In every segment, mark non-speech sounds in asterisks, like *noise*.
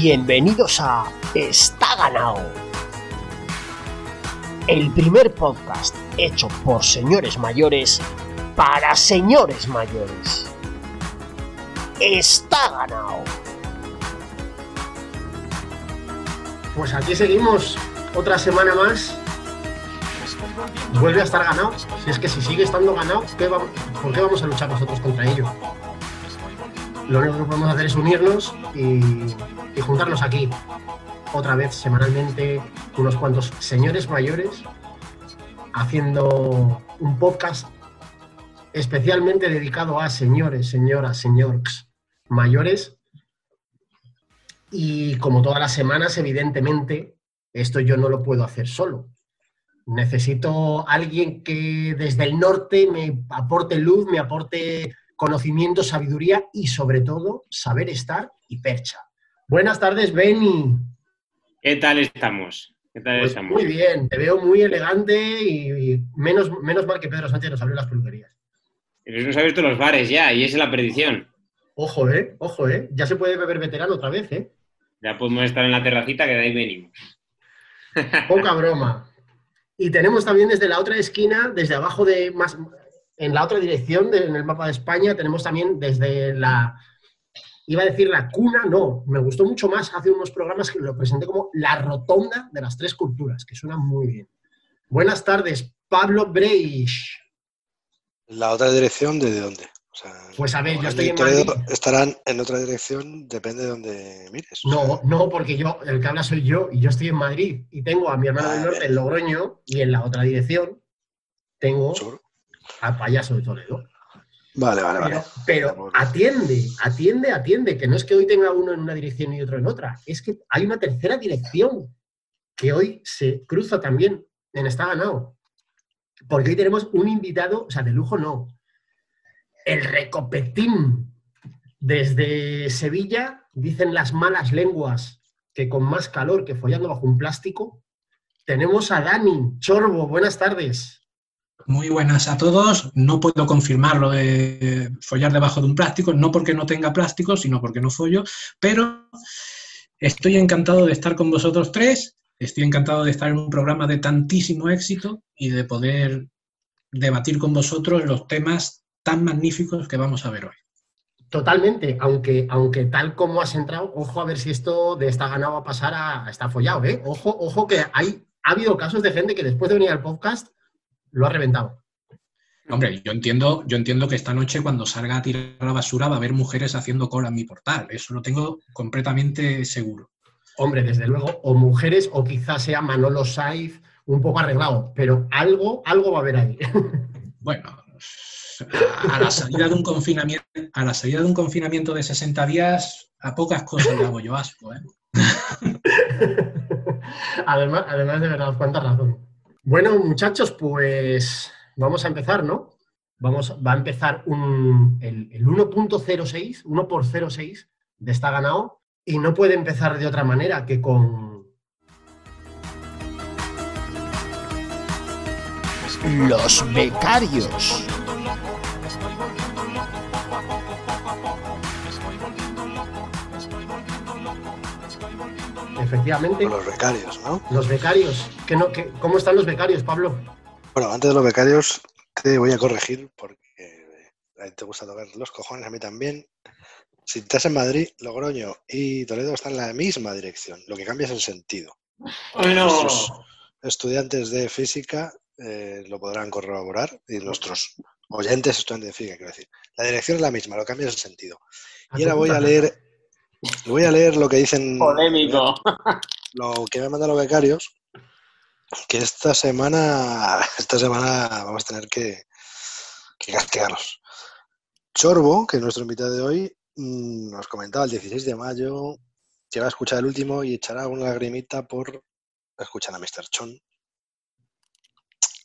Bienvenidos a Está ganado. El primer podcast hecho por señores mayores para señores mayores. Está ganado. Pues aquí seguimos otra semana más. Vuelve a estar ganado. Si es que si sigue estando ganado, ¿qué vamos- ¿por qué vamos a luchar nosotros contra ello? Lo único que podemos hacer es unirnos y, y juntarnos aquí otra vez semanalmente unos cuantos señores mayores haciendo un podcast especialmente dedicado a señores, señoras, señores mayores y como todas las semanas, evidentemente, esto yo no lo puedo hacer solo. Necesito alguien que desde el norte me aporte luz, me aporte conocimiento, sabiduría y sobre todo saber estar y percha. Buenas tardes, Benny. ¿Qué tal estamos? ¿Qué tal Pues estamos? muy bien, te veo muy elegante y, menos, menos mal que Pedro Sánchez nos abrió las peluquerías. Pero nos ha abierto los bares ya y esa es la perdición. Ojo, ¿eh? Ojo, ¿eh? Ya se puede beber veterano otra vez, ¿eh? Ya podemos estar en la terracita que de ahí venimos. *laughs* Poca broma. Y tenemos también desde la otra esquina, desde abajo de más, en la otra dirección, de- en el mapa de España, tenemos también desde la, iba a decir la cuna, no, me gustó mucho más hace unos programas que lo presenté como la rotonda de las tres culturas, que suena muy bien. Buenas tardes, Pablo Breish. La otra dirección, ¿desde dónde? O sea, Pues a ver, yo estoy en Madrid. estarán en otra dirección, depende de dónde mires. No, no, porque yo, el que habla soy yo y yo estoy en Madrid y tengo a mi hermano del Ah, norte bien. en Logroño y en la otra dirección tengo seguro. al payaso de Toledo. Vale, vale, vale. Pero, atiende, atiende, atiende, que no es que hoy tenga uno en una dirección y otro en otra, es que hay una tercera dirección que hoy se cruza también en Está Ganado. Porque hoy tenemos un invitado, o sea, de lujo no, el Recopetín. Desde Sevilla dicen las malas lenguas que con más calor que follando bajo un plástico. Tenemos a Dani Chorbo, buenas tardes. Muy buenas a todos. No puedo confirmar lo de follar debajo de un plástico, no porque no tenga plástico, sino porque no follo, pero estoy encantado de estar con vosotros tres, estoy encantado de estar en un programa de tantísimo éxito y de poder debatir con vosotros los temas tan magníficos que vamos a ver hoy. Totalmente, aunque, aunque tal como has entrado, ojo a ver si esto de está ganado a pasar a, a está follado, ¿eh? Ojo, ojo que hay, ha habido casos de gente que después de venir al podcast lo ha reventado. Hombre, yo entiendo, yo entiendo que esta noche cuando salga a tirar la basura va a haber mujeres haciendo cola en mi portal, eso lo tengo completamente seguro. Hombre, desde luego, o mujeres, o quizás sea Manolo Saiz un poco arreglado, pero algo, algo va a haber ahí. *laughs* Bueno, a, la salida de un confinamiento, a la salida de un confinamiento de 60 días, a pocas cosas le hago yo asco, ¿eh? *laughs* además, además, de verdad, cuánta razón. Bueno, muchachos, pues vamos a empezar, ¿no? Vamos, va a empezar un, el, el 1.06, 1 por 06 de está ganado, y no puede empezar de otra manera que con Los becarios. Efectivamente Con los becarios, ¿no? los becarios. ¿Qué no, qué- ¿Cómo están los becarios, Pablo? Bueno, antes de los becarios, te voy a corregir porque a ti te gusta tocar los cojones, a mí también. Si estás en Madrid, Logroño y Toledo están en la misma dirección. Lo que cambia es el sentido. Bueno, Nuestros estudiantes de física eh, lo podrán corroborar y nuestros oyentes estudiantes de física, quiero decir. La dirección es la misma, lo que cambia es el sentido. Y ahora voy a leer, voy a leer lo que dicen polémico. lo que me han mandado los becarios, que esta semana, esta semana vamos a tener que, que castigarlos. Chorbo, que es nuestro invitado de hoy, mm, nos comentaba el 16 de mayo que va a escuchar el último y echará una lagrimita por escuchar a Mr. Chon.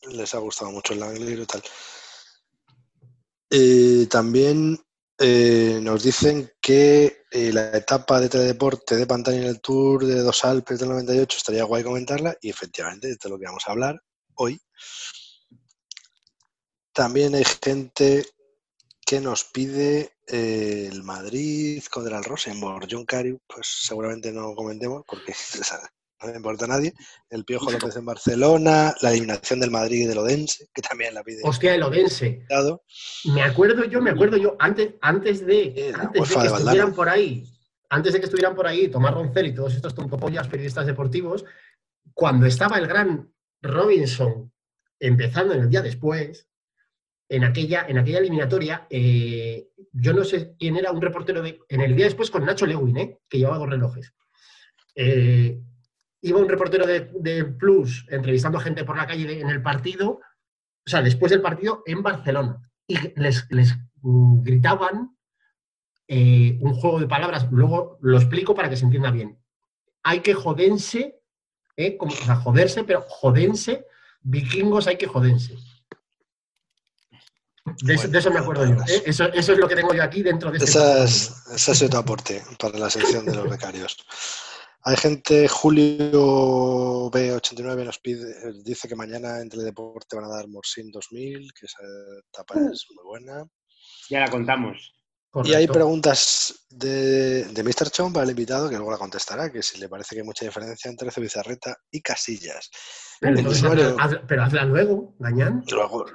Les ha gustado mucho el libro y tal. Eh, también eh, nos dicen que eh, la etapa de teledeporte de pantalla en el Tour de dos Alpes del 98 estaría guay comentarla y efectivamente de todo lo que vamos a hablar hoy. También hay gente que nos pide eh, el Madrid contra el Rosenborg. John Cari, pues seguramente no comentemos porque *laughs* no le importa a nadie. El Piojo López en Barcelona, la eliminación del Madrid y del Odense, que también la pide. Hostia, el Odense. Me acuerdo yo, me acuerdo yo, antes, antes de, antes de que estuvieran por ahí, antes de que estuvieran por ahí Tomás Roncel y todos estos tontopollas periodistas deportivos, cuando estaba el gran Robinson empezando en el día después, en aquella, en aquella eliminatoria, eh, yo no sé quién era un reportero de, en el día después con Nacho Lewin, eh, que llevaba dos relojes. Eh, iba un reportero de, Plus entrevistando a gente por la calle en el partido, o sea, después del partido en Barcelona, y les, gritaban un juego de palabras, luego lo explico para que se entienda bien. Hay que jodense, como, o sea, joderse, pero jodense, vikingos hay que jodense. De, eso, me acuerdo yo. ¿eh? Eso, es lo que tengo yo aquí dentro de este. ese es tu aporte para la sección de los becarios. Hay gente, Julio B89 nos pide, dice que mañana en Teledeporte van a dar Morsin 2000, que esa etapa uh. es muy buena. Ya la contamos. Y hay preguntas de, de Mr. Chom para el invitado, que luego la contestará, que si le parece que hay mucha diferencia entre Cebizarreta y Casillas. Pero, usuario, hazla, luego, Gañán. Luego,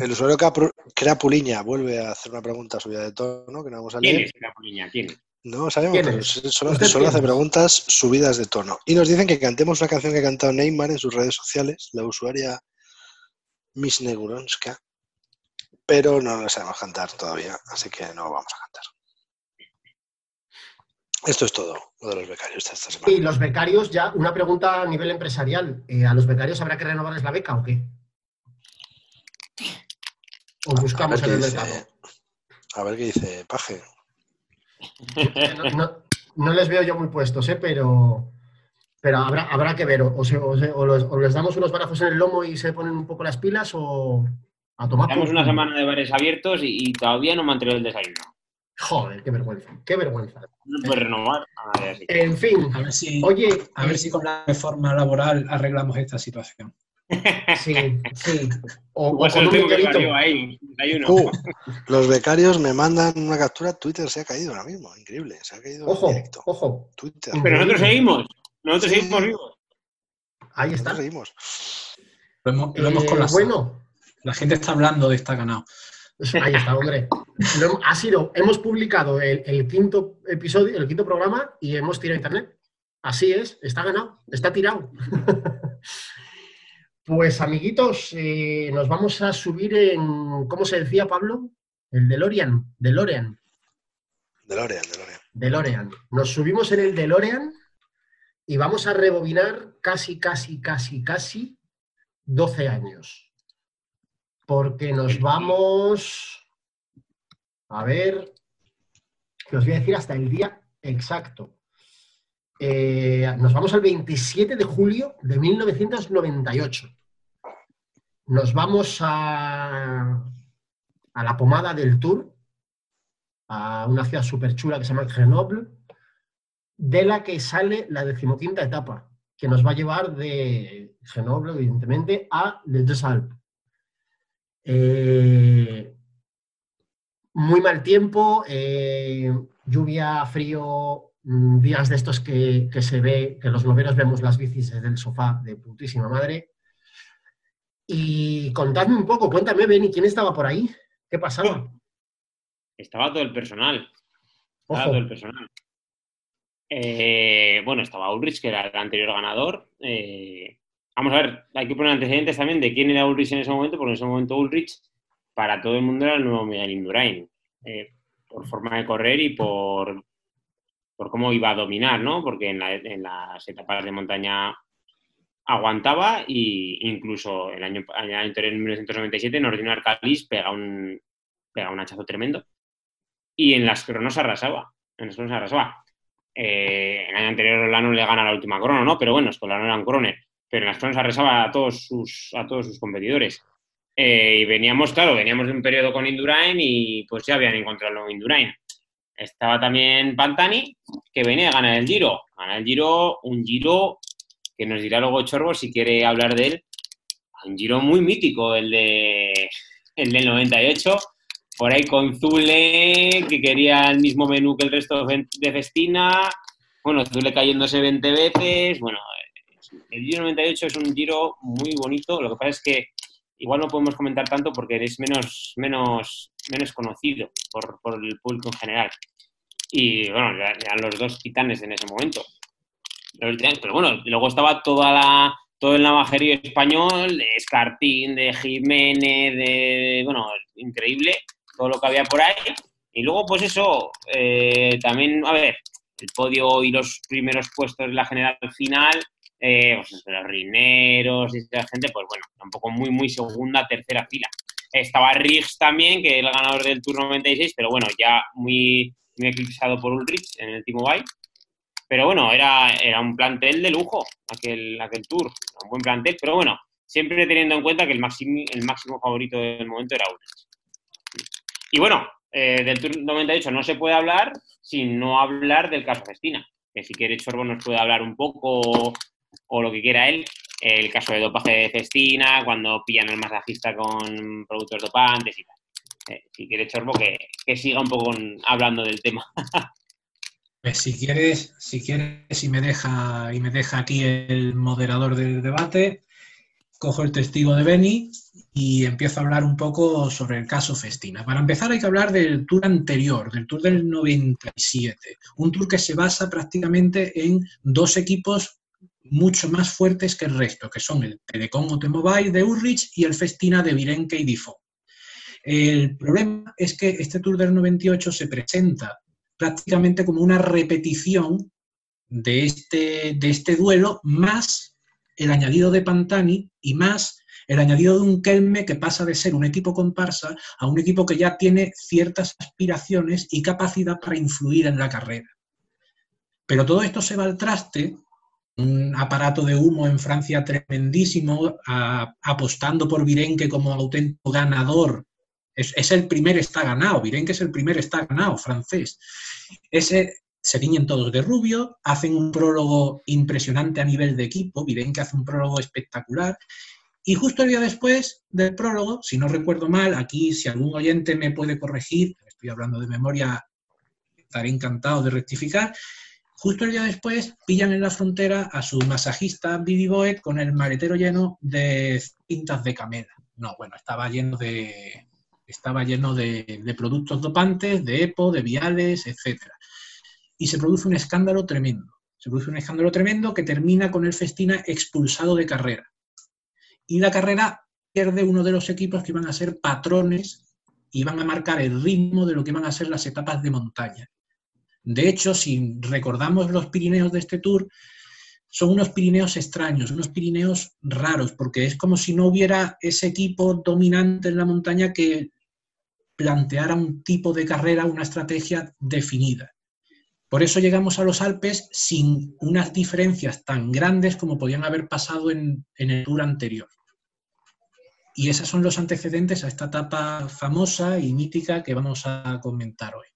El usuario que crea Puliña vuelve a hacer una pregunta subida de tono, que no vamos a leer. ¿Quién es Crea Puliña? ¿Quién No sabemos, pero solo, hace preguntas subidas de tono. Y nos dicen que cantemos una canción que ha cantado Neymar en sus redes sociales, la usuaria Miss Neguronska pero no lo sabemos cantar todavía, así que no vamos a cantar. Esto es todo lo de los becarios esta semana. Y los becarios, ya, una pregunta a nivel empresarial. Eh, ¿A los becarios habrá que renovarles la beca o qué? ¿O buscamos en el mercado? A ver qué dice Paje. No, les veo yo muy puestos, ¿eh? pero, pero habrá, habrá que ver. O, o les damos unos barazos en el lomo y se ponen un poco las pilas o, Estamos una semana de bares abiertos y, todavía no me han traído el desayuno. Joder, qué vergüenza, qué vergüenza. No puede renovar. En fin, a ver si, oye, a ver si con la reforma laboral arreglamos esta situación. Sí, sí. O, pues con un ahí, uh, los becarios me mandan una captura, Twitter se ha caído ahora mismo, increíble, se ha caído ojo, Ojo, Twitter. Pero nosotros seguimos, nosotros seguimos vivos. Ahí está. seguimos. Lo hemos, lo hemos eh, Bueno, la gente está hablando de esta ganado. Ahí está, hombre. ha sido, hemos publicado el, quinto episodio, el quinto programa y hemos tirado internet. Así es, está ganado, está tirado. Pues, amiguitos, eh, nos vamos a subir en, ¿cómo se decía, Pablo? El DeLorean, DeLorean. DeLorean, DeLorean. DeLorean. Nos subimos en el DeLorean y vamos a rebobinar casi, casi, casi, casi 12 años porque nos vamos, a ver, que os voy a decir hasta el día exacto. Eh, nos vamos al 27 de julio de 1998. Nos vamos a, a la pomada del Tour, a una ciudad súper chula que se llama Grenoble, de la que sale la decimoquinta etapa, que nos va a llevar de Grenoble, evidentemente, a Les Alpes. Eh, muy mal tiempo, eh, lluvia, frío, días de estos que, se ve, que los noveros vemos las bicis desde el sofá de putísima madre. Y contadme un poco, cuéntame, Benny, ¿quién estaba por ahí? ¿Qué pasaba? Estaba todo el personal. Estaba todo el personal. Eh, bueno, estaba Ulrich, que era el anterior ganador. Vamos a ver, hay que poner antecedentes también de quién era Ulrich en ese momento, porque en ese momento Ulrich para todo el mundo era el nuevo Miguel Indurain, eh, por forma de correr y por, por cómo iba a dominar, ¿no? Porque en, las etapas de montaña aguantaba e incluso el año, el anterior, en 1997, Nordino Arcalis pega un, pega un hachazo tremendo y en las cronos arrasaba, en las cronos arrasaba. Eh, el año anterior Olano le gana la última crono, ¿no? Pero bueno, es que Olano era un croner pero en las cronos arrasaba a todos sus, a todos sus competidores. Eh, y veníamos, claro, veníamos de un periodo con Indurain y pues ya habían encontrado Indurain. Estaba también Pantani, que venía a ganar el Giro. Ganar el Giro, un Giro que nos dirá luego Chorbo si quiere hablar de él. Un Giro muy mítico, el, de, el del 98, por ahí con Zule, que quería el mismo menú que el resto de Festina. Bueno, Zule cayéndose 20 veces. Bueno, el Giro 98 es un giro muy bonito. Lo que pasa es que igual no podemos comentar tanto porque es menos, menos, menos conocido por, por el público en general. Y bueno, eran los dos titanes en ese momento. Pero bueno, luego estaba toda la, todo el navajerío español, de Escartín, de Jiménez, de. Bueno, increíble todo lo que había por ahí. Y luego, pues eso, eh, también, a ver, el podio y los primeros puestos de la general final, eh, pues los rineros y esa gente, pues bueno, tampoco muy, muy segunda, tercera fila. Estaba Riggs también, que es el ganador del Tour 96, pero bueno, ya muy, muy eclipsado por Ulrich en el T-Mobile. Pero bueno, era, era un plantel de lujo aquel, aquel Tour, un buen plantel, pero bueno, siempre teniendo en cuenta que el máximo, el máximo favorito del momento era Ulrich. Y bueno, eh, del Tour 98 no se puede hablar sin no hablar del caso Festina, que si quiere Chorbo nos puede hablar un poco o, lo que quiera él. El caso de dopaje de Festina, cuando pillan al masajista con productos dopantes y tal. Eh, si quiere Chorbo, que, que siga un poco hablando del tema. *laughs* Pues si quieres, si quieres y me deja y me deja aquí el moderador del debate, cojo el testigo de Beni y empiezo a hablar un poco sobre el caso Festina. Para empezar hay que hablar del tour anterior, del tour del 97, un tour que se basa prácticamente en dos equipos mucho más fuertes que el resto, que son el Telecom Automobile de Ulrich y el Festina de Virenque y Difo. El problema es que este Tour del 98 se presenta prácticamente como una repetición de este, de este duelo, más el añadido de Pantani y más el añadido de un Kelme que pasa de ser un equipo comparsa a un equipo que ya tiene ciertas aspiraciones y capacidad para influir en la carrera. Pero todo esto se va al traste, un aparato de humo en Francia tremendísimo, apostando por Virenque como auténtico ganador es, el primer está ganado, miren que es el primer está ganado francés. Ese, se tiñen todos de rubio, hacen un prólogo impresionante a nivel de equipo, miren que hace un prólogo espectacular. Y justo el día después del prólogo, si no recuerdo mal, aquí si algún oyente me puede corregir, estoy hablando de memoria, estaré encantado de rectificar, justo el día después pillan en la frontera a su masajista Billy Boet con el maletero lleno de cintas de camela. No, bueno, estaba lleno de, estaba lleno de, productos dopantes, de EPO, de viales, etc. Y se produce un escándalo tremendo. Se produce un escándalo tremendo que termina con el Festina expulsado de carrera. Y la carrera pierde uno de los equipos que iban a ser patrones y van a marcar el ritmo de lo que van a ser las etapas de montaña. De hecho, si recordamos los Pirineos de este tour, son unos Pirineos extraños, unos Pirineos raros, porque es como si no hubiera ese equipo dominante en la montaña que planteara un tipo de carrera, una estrategia definida. Por eso llegamos a los Alpes sin unas diferencias tan grandes como podían haber pasado en, el tour anterior. Y esos son los antecedentes a esta etapa famosa y mítica que vamos a comentar hoy.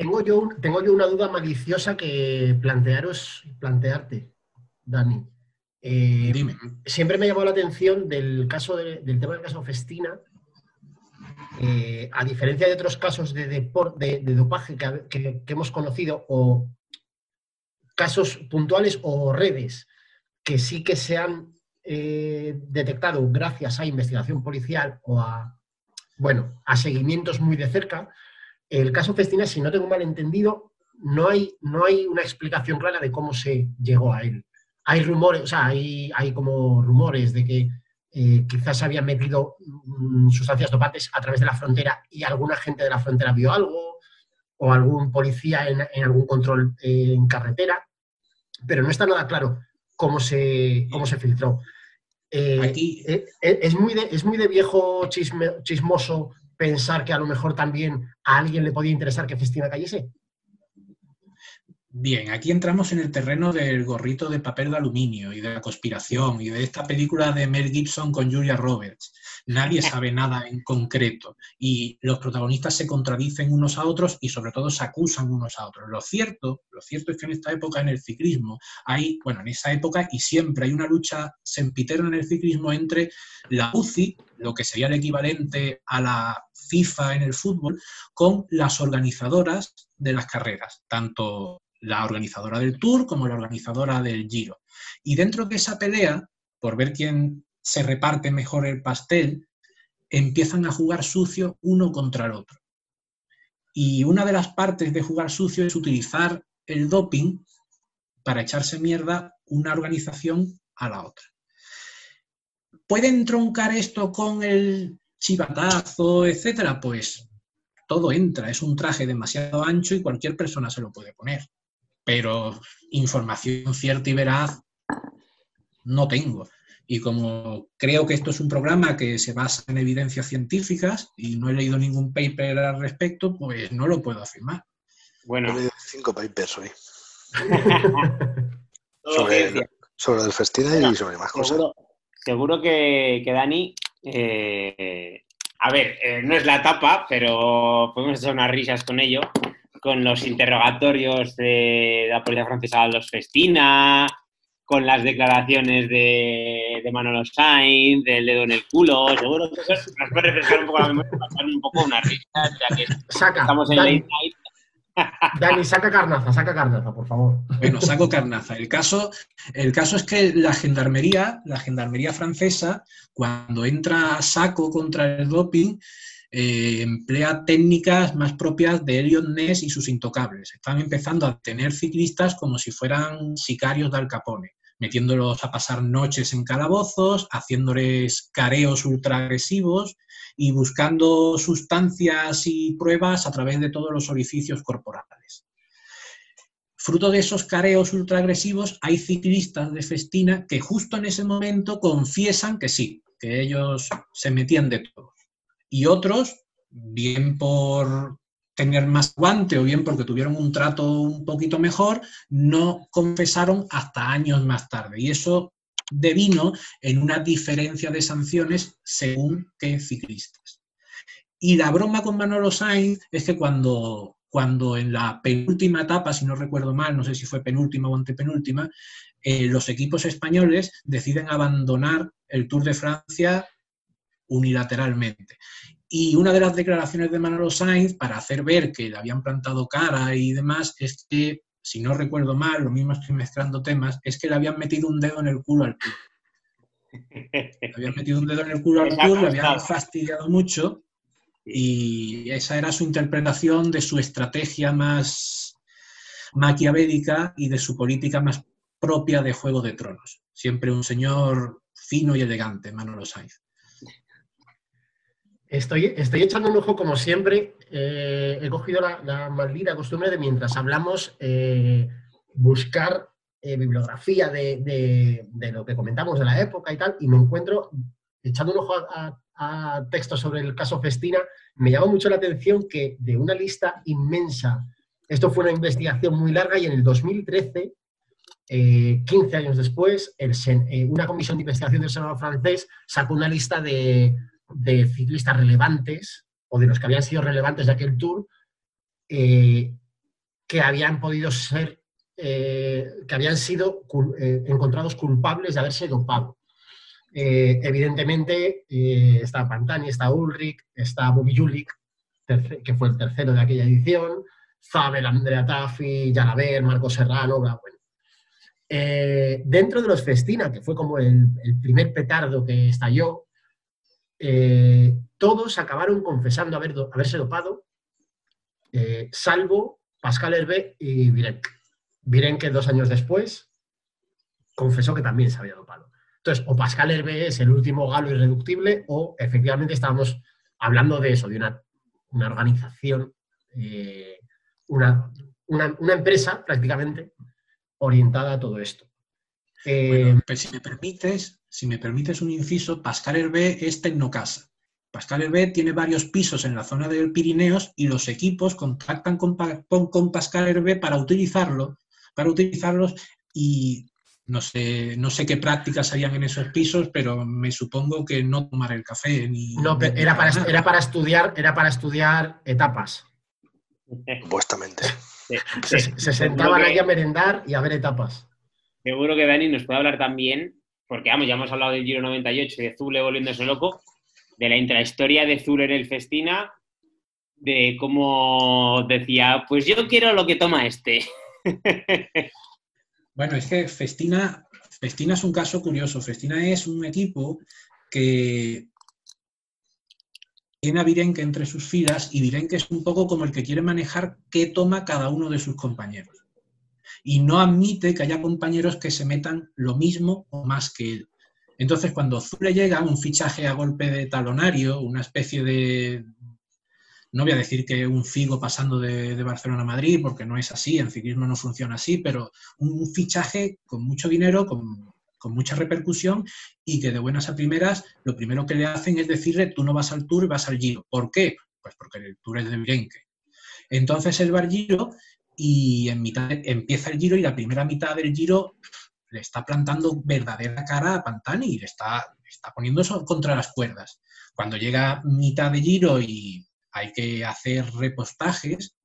Tengo yo, tengo yo una duda maliciosa que plantearos, plantearte, Dani. Eh, Dime. Siempre me llamó la atención del, caso del tema del caso Festina, eh, a diferencia de otros casos de, de, dopaje que, hemos conocido o casos puntuales o redes que sí que se han eh, detectado gracias a investigación policial o a, bueno, a seguimientos muy de cerca, el caso Festina, si no tengo mal entendido, no hay, no hay una explicación clara de cómo se llegó a él. Hay rumores, o sea, hay, hay como rumores de que eh, quizás habían metido mm, sustancias dopantes a través de la frontera y alguna gente de la frontera vio algo, o algún policía en, algún control eh, en carretera, pero no está nada claro cómo se, cómo se filtró. Eh, Aquí... es, muy de, es muy de viejo chismoso pensar que a lo mejor también a alguien le podía interesar que Festina cayese. Bien, aquí entramos en el terreno del gorrito de papel de aluminio y de la conspiración y de esta película de Mel Gibson con Julia Roberts. Nadie sabe nada en concreto y los protagonistas se contradicen unos a otros y sobre todo se acusan unos a otros. Lo cierto, lo cierto es que en esta época en el ciclismo hay, bueno, en esa época y siempre hay una lucha sempiterna en el ciclismo entre la UCI, lo que sería el equivalente a la FIFA en el fútbol, con las organizadoras de las carreras, tanto la organizadora del Tour como la organizadora del Giro. Y dentro de esa pelea, por ver quién se reparte mejor el pastel, empiezan a jugar sucio uno contra el otro. Y una de las partes de jugar sucio es utilizar el doping para echarse mierda una organización a la otra. ¿Pueden troncar esto con el chivatazo, etcétera? Pues todo entra, es un traje demasiado ancho y cualquier persona se lo puede poner pero información cierta y veraz no tengo. Y como creo que esto es un programa que se basa en evidencias científicas y no he leído ningún paper al respecto, pues no lo puedo afirmar. Bueno. He leído cinco papers hoy. *laughs* sobre, el festina y sobre más cosas. Seguro, que, Dani, eh, a ver, eh, no es la tapa, pero podemos hacer unas risas con ello con los interrogatorios de la policía francesa a los Festina, con las declaraciones de, de, Manolo Sainz, del dedo en el culo, seguro que eso nos puede refrescar un poco la memoria, pasar un poco una risa, ya que saca, estamos en Dani, late night. *laughs* Dani, saca carnaza, saca carnaza, por favor. Bueno, saco carnaza. El caso, el caso es que la gendarmería, la gendarmería francesa, cuando entra a saco contra el doping, eh, emplea técnicas más propias de Elliot Ness y sus intocables. Están empezando a tener ciclistas como si fueran sicarios de Al Capone, metiéndolos a pasar noches en calabozos, haciéndoles careos ultraagresivos y buscando sustancias y pruebas a través de todos los orificios corporales. Fruto de esos careos ultraagresivos, hay ciclistas de Festina que justo en ese momento confiesan que sí, que ellos se metían de todo y otros, bien por tener más guante o bien porque tuvieron un trato un poquito mejor, no confesaron hasta años más tarde. Y eso devino en una diferencia de sanciones según qué ciclistas. Y la broma con Manolo Sainz es que cuando, cuando en la penúltima etapa, si no recuerdo mal, no sé si fue penúltima o antepenúltima, eh, los equipos españoles deciden abandonar el Tour de Francia unilateralmente. Y una de las declaraciones de Manolo Sainz, para hacer ver que le habían plantado cara y demás, es que, si no recuerdo mal, lo mismo estoy mezclando temas, es que le habían metido un dedo en el culo al club. Le habían metido un dedo en el culo al *laughs* club, le habían fastidiado mucho y esa era su interpretación de su estrategia más maquiavélica y de su política más propia de Juego de Tronos. Siempre un señor fino y elegante, Manolo Sainz. Estoy, echando un ojo como siempre. Eh, he cogido la, maldita costumbre de mientras hablamos eh, buscar eh, bibliografía de, lo que comentamos de la época y tal, y me encuentro echando un ojo a, textos sobre el caso Festina. Me llama mucho la atención que de una lista inmensa, esto fue una investigación muy larga y en el 2013 15 años después, una comisión de investigación del Senado francés sacó una lista de de ciclistas relevantes o de los que habían sido relevantes de aquel tour eh, que habían podido ser, eh, que habían sido eh, encontrados culpables de haberse dopado. evidentemente está Pantani, está Ulrich, está Bobby Julik, que fue el tercero de aquella edición, Zabel, Andrea Taffi, Jalabert, Marco Serrano, bueno. dentro de los Festina, que fue como el primer petardo que estalló, eh, todos acabaron confesando haber haberse dopado, eh, salvo Pascal Hervé y Virenque. Virenque dos años después confesó que también se había dopado. Entonces, o Pascal Hervé es el último galo irreductible o efectivamente estábamos hablando de eso, de una, organización, eh, una, empresa prácticamente orientada a todo esto. Bueno, pues si me permites, si me permites un inciso, Pascal Hervé es Tecnocasa. Pascal Hervé tiene varios pisos en la zona del Pirineos y los equipos contactan con, con, Pascal Hervé para utilizarlo, para utilizarlos y no sé, no sé qué prácticas harían en esos pisos, pero me supongo que no tomar el café ni. No, era, para, era para estudiar, era para estudiar etapas. *laughs* Supuestamente. Se, sentaban aquí a merendar y a ver etapas. Seguro que Dani nos puede hablar también, porque vamos, ya hemos hablado del Giro 98 y de Zule volviéndose loco, de la intrahistoria de Zule en el Festina, de cómo decía, pues yo quiero lo que toma este. *laughs* Bueno, es que Festina, Festina es un caso curioso. Festina es un equipo que tiene a Virenque entre sus filas y Virenque es un poco como el que quiere manejar qué toma cada uno de sus compañeros. Y no admite que haya compañeros que se metan lo mismo o más que él. Entonces, cuando Zule llega, un fichaje a golpe de talonario, una especie de, no voy a decir que un Figo pasando de, Barcelona a Madrid, porque no es así, el ciclismo no funciona así, pero un fichaje con mucho dinero, con, mucha repercusión y que de buenas a primeras lo primero que le hacen es decirle tú no vas al Tour, vas al Giro. ¿Por qué? Pues porque el Tour es de Virenque. Entonces él va al Giro y en mitad empieza el Giro y la primera mitad del Giro le está plantando verdadera cara a Pantani y le está, está poniendo eso contra las cuerdas. Cuando llega mitad de Giro y hay que hacer repostajes,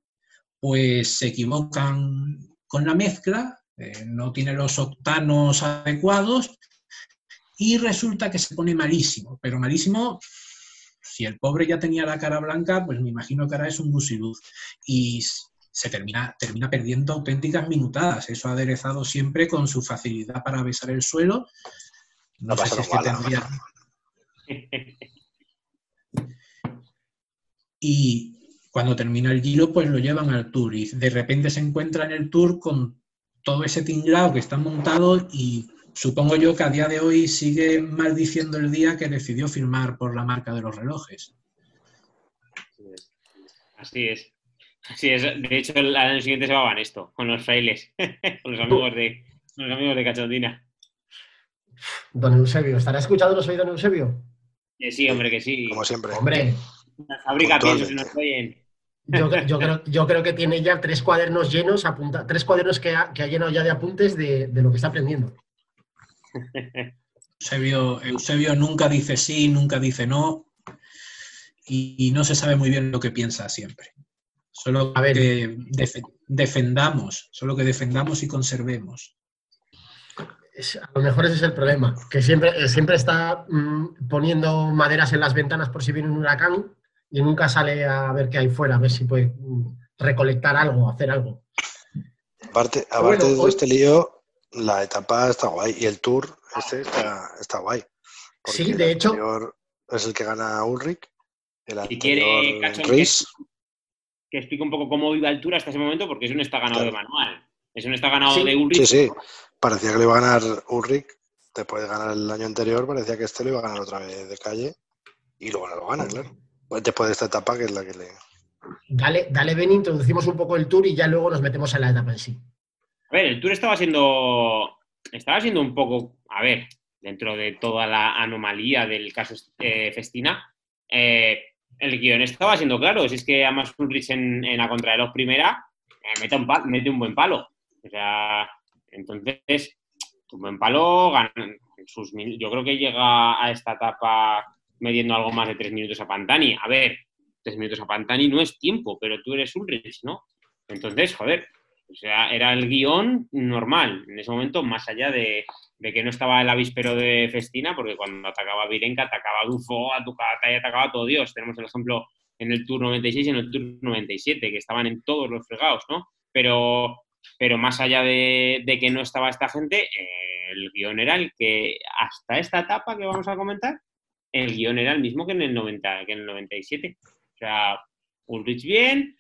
pues se equivocan con la mezcla, eh, no tiene los octanos adecuados y resulta que se pone malísimo, pero malísimo, si el pobre ya tenía la cara blanca, pues me imagino que ahora es un busiluz y se termina, termina perdiendo auténticas minutadas, eso aderezado siempre con su facilidad para besar el suelo. No, sé si es que tendría... *laughs* y cuando termina el Giro, pues lo llevan al Tour y de repente se encuentra en el Tour con todo ese tinglado que está montado y supongo yo que a día de hoy sigue maldiciendo el día que decidió firmar por la marca de los relojes. Así es. Así es. De hecho, el año siguiente se va a esto, con los frailes, *laughs* con los amigos de, los amigos de Cachondina. Don Eusebio, ¿estará escuchando los Don Eusebio? Que sí, hombre, que sí. Como siempre. Hombre, la fábrica pienso que nos oyen. Yo, creo, yo, creo, que tiene ya tres cuadernos llenos, apunta, tres cuadernos que ha, que ha, llenado ya de apuntes de, lo que está aprendiendo. *laughs* Eusebio, Eusebio, nunca dice sí, nunca dice no, y, no se sabe muy bien lo que piensa siempre. Solo a ver, que defendamos, solo que defendamos y conservemos. a lo mejor ese es el problema, que siempre, siempre está mm, poniendo maderas en las ventanas por si viene un huracán y nunca sale a ver qué hay fuera, a ver si puede recolectar algo, hacer algo. Aparte, aparte de este lío, la etapa está guay y el tour este está, guay. Sí, de hecho. Es el que gana Ulrich. El y quiere que, explique un poco cómo iba el tour hasta ese momento, porque es un está ganado de manual. Es un está ganado de Ulrich. Sí, sí. Parecía que le iba a ganar Ulrich después de ganar el año anterior, parecía que este lo iba a ganar otra vez de calle y luego no lo gana, claro. Pues después de esta etapa, que es la que le. Dale, dale, Ben, introducimos un poco el tour y ya luego nos metemos en la etapa en sí. A ver, el tour estaba siendo. Estaba siendo un poco. A ver, dentro de toda la anomalía del caso eh, Festina, eh, el guion estaba siendo claro. Si es que además Ulrich en, en la contrarreloj primera eh, mete, un, mete un buen palo. O sea, entonces, un buen palo, sus, yo creo que llega a esta etapa mediendo algo más de tres minutos a Pantani. A ver, tres minutos a Pantani no es tiempo, pero tú eres Ulrich, ¿no? Entonces, joder, o sea, era el guion normal en ese momento, más allá de, que no estaba el avispero de Festina, porque cuando atacaba Virenka, atacaba Dufo, atacaba, atacaba todo Dios. Tenemos el ejemplo en el Tour 96 y en el Tour 97, que estaban en todos los fregados, ¿no? Pero, pero más allá de, que no estaba esta gente, eh, el guion era el que hasta esta etapa que vamos a comentar, el guion era el mismo que en el, 90, que en el 97. O sea, Ulrich bien,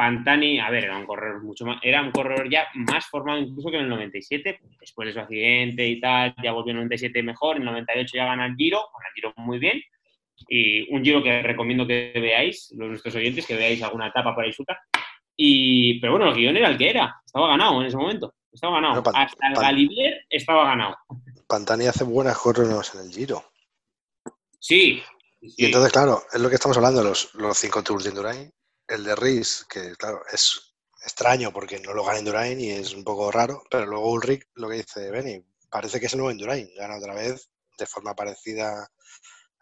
Pantani, a ver, era un corredor mucho más, era un corredor ya más formado incluso que en el 97, después de su accidente y tal, ya volvió en el 97 mejor, en el 98 ya gana el Giro, gana el Giro muy bien, y un Giro que recomiendo que veáis, los nuestros oyentes, que veáis alguna etapa por ahí suta, y, pero bueno, el guion era el que era, estaba ganado en ese momento, estaba ganado, hasta el Galibier estaba ganado. Pantani hace buenas corredoras en el Giro. Sí, Y entonces, claro, es lo que estamos hablando, los, los cinco Tours de Indurain. El de Riz, que claro, es extraño porque no lo gana Indurain y es un poco raro, pero luego Ulrich lo que dice Benny, parece que es el nuevo Indurain, gana otra vez de forma parecida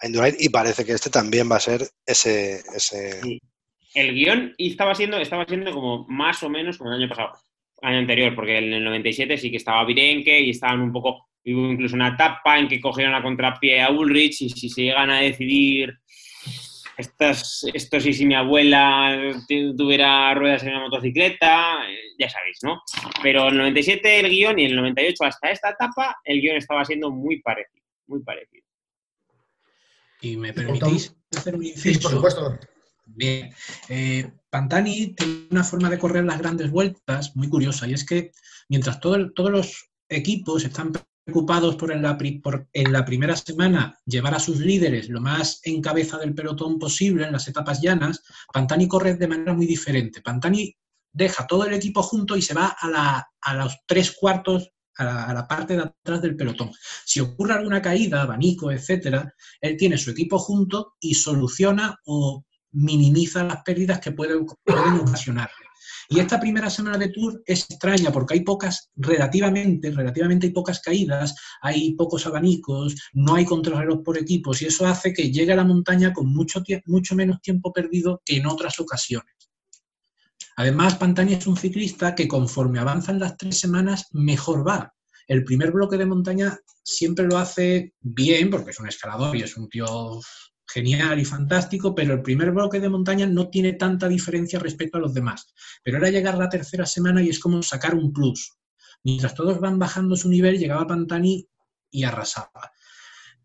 a Indurain y parece que este también va a ser ese... ese... El guion estaba siendo, estaba siendo como más o menos como el año pasado, año anterior, porque en el 97 sí que estaba Virenque y estaban un poco, incluso una etapa en que cogieron a contrapié a Ulrich y si se llegan a decidir estas, esto sí, si mi abuela tuviera ruedas en la motocicleta, eh, ya sabéis, ¿no? Pero en el 97 el guion y en el 98 hasta esta etapa el guion estaba siendo muy parecido, muy parecido. Y me permitís hacer un Sí, inciso. por supuesto. Bien. Eh, Pantani tiene una forma de correr las grandes vueltas muy curiosa y es que mientras todo el- todos los equipos están preocupados por en, la, pri- por en la primera semana llevar a sus líderes lo más en cabeza del pelotón posible en las etapas llanas, Pantani corre de manera muy diferente. Pantani deja todo el equipo junto y se va a, la- a los tres cuartos, a la, parte de atrás del pelotón. Si ocurre alguna caída, abanico, etcétera, él tiene su equipo junto y soluciona o minimiza las pérdidas que pueden, ocasionarle. Y esta primera semana de Tour es extraña porque hay pocas, relativamente, relativamente hay pocas caídas, hay pocos abanicos, no hay contrarreloj por equipos y eso hace que llegue a la montaña con mucho, mucho menos tiempo perdido que en otras ocasiones. Además, Pantani es un ciclista que conforme avanzan las tres semanas, mejor va. El primer bloque de montaña siempre lo hace bien, porque es un escalador y es un tío genial y fantástico, pero el primer bloque de montaña no tiene tanta diferencia respecto a los demás. Pero era llegar la tercera semana y es como sacar un plus. Mientras todos van bajando su nivel, llegaba Pantani y arrasaba.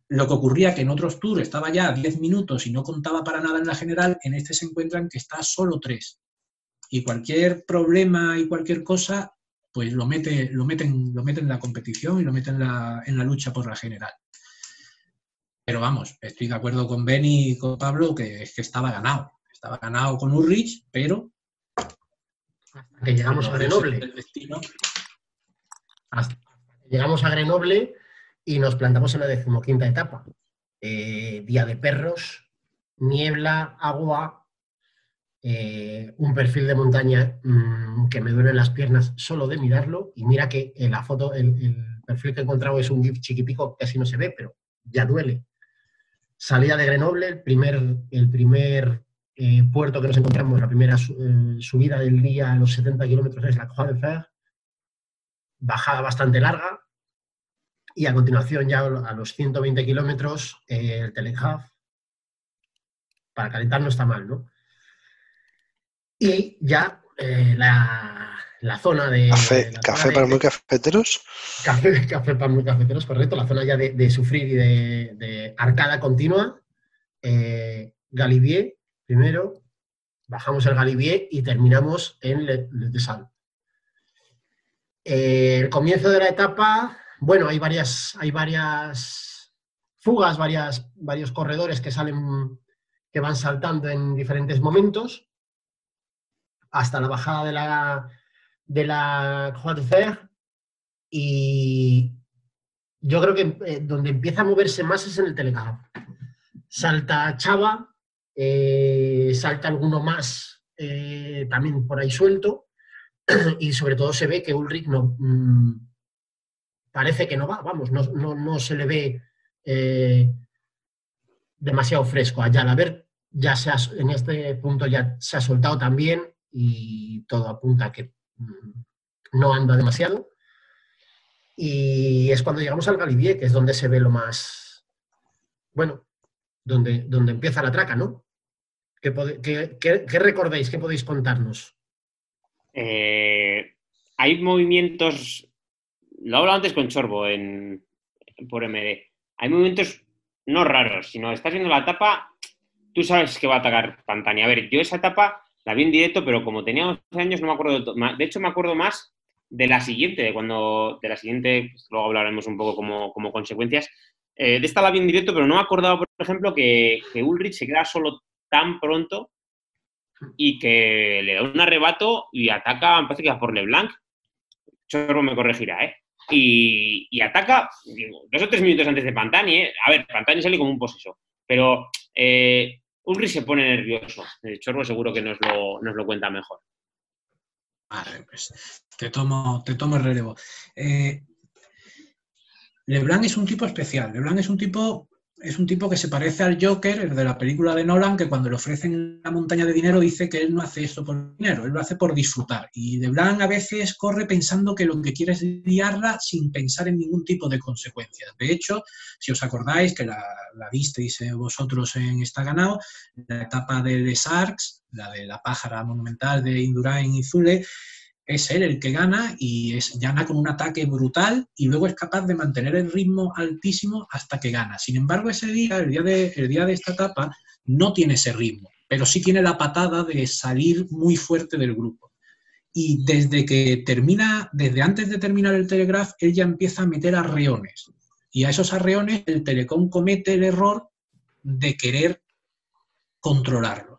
Lo que ocurría que en otros tours estaba ya a 10 minutos y no contaba para nada en la general, en este se encuentran que está solo 3. Y cualquier problema y cualquier cosa, pues lo mete, lo meten, lo mete en la competición y lo mete en la, en la lucha por la general. Pero vamos, estoy de acuerdo con Benny y con Pablo que es que estaba ganado. Estaba ganado con Ulrich, pero Hasta que llegamos a Grenoble. Hasta que llegamos a Grenoble y nos plantamos en la decimoquinta etapa. Eh, día de perros, niebla, agua, eh, un perfil de montaña mm, que me duelen las piernas solo de mirarlo. Y mira que en la foto, el, el perfil que he encontrado es un GIF chiquipico, casi no se ve, pero ya duele. Salida de Grenoble, el primer, eh, puerto que nos encontramos, la primera eh, subida del día a los 70 kilómetros es la Croix de Fer, bajada bastante larga, y a continuación ya a los 120 kilómetros eh, el Telegraph, para calentar no está mal, ¿no? Y ya la, la zona de... Café, la café zona para de- muy cafeteros. Café, *laughs* café para muy cafeteros, correcto. La zona ya de, de sufrir y de, de arcada continua. Eh, Galibier, primero. Bajamos el Galibier y terminamos en Le, Le Desal. Eh, el comienzo de la etapa, bueno, hay varias, hay varias fugas, varias, varios corredores que salen, que van saltando en diferentes momentos, hasta la bajada de la, de la Croix de Fer, y yo creo que eh, donde empieza a moverse más es en el Telegraph. Salta Chava, eh, salta alguno más eh, también por ahí suelto, y sobre todo se ve que Ulrich no mm, parece que no va, vamos, no, no- no se le ve demasiado fresco. A Jalabert ya se ha- en este punto ya se ha soltado también y todo apunta a que no anda demasiado. Y es cuando llegamos al Galibier, que es donde se ve lo más, bueno, donde, donde empieza la traca, ¿no? ¿Qué, recordáis? ¿Qué podéis contarnos? Eh, hay movimientos, lo he hablado antes con Chorbo en, por MD, hay movimientos no raros, sino estás viendo la etapa, tú sabes que va a atacar Pantani. A ver, yo esa etapa la vi en directo, pero como tenía 11 años no me acuerdo de De hecho, me acuerdo más de la siguiente, de cuando, de la siguiente, pues, luego hablaremos un poco como, como consecuencias. Eh, de esta la vi en directo, pero no me acordaba, por ejemplo, que, que Ulrich se queda solo tan pronto y que le da un arrebato y ataca, me parece que va por LeBlanc. Chorro me corregirá, ¿eh? Y, y ataca dos o tres minutos antes de Pantani, ¿eh? A ver, Pantani sale como un poseso, pero Eh, Ulrich se pone nervioso. El Chorbo seguro que nos lo, nos lo cuenta mejor. Vale, pues te tomo, te tomo el relevo. Eh, Leblanc es un tipo especial. Leblanc es un tipo es un tipo que se parece al Joker, el de la película de Nolan, que cuando le ofrecen la montaña de dinero dice que él no hace esto por dinero, él lo hace por disfrutar. Y de Blanc a veces corre pensando que lo que quiere es liarla sin pensar en ningún tipo de consecuencias. De hecho, si os acordáis, que la, la visteis eh, vosotros en Está Ganado, la etapa de Les Arcs, la de la pájara monumental de Indurain y Zule, es él el que gana y es, gana con un ataque brutal y luego es capaz de mantener el ritmo altísimo hasta que gana. Sin embargo, ese día, el día de, el día de esta etapa, no tiene ese ritmo, pero sí tiene la patada de salir muy fuerte del grupo. Y desde que termina, desde antes de terminar el Telegraph, él ya empieza a meter arreones. Y a esos arreones el Telecom comete el error de querer controlarlo.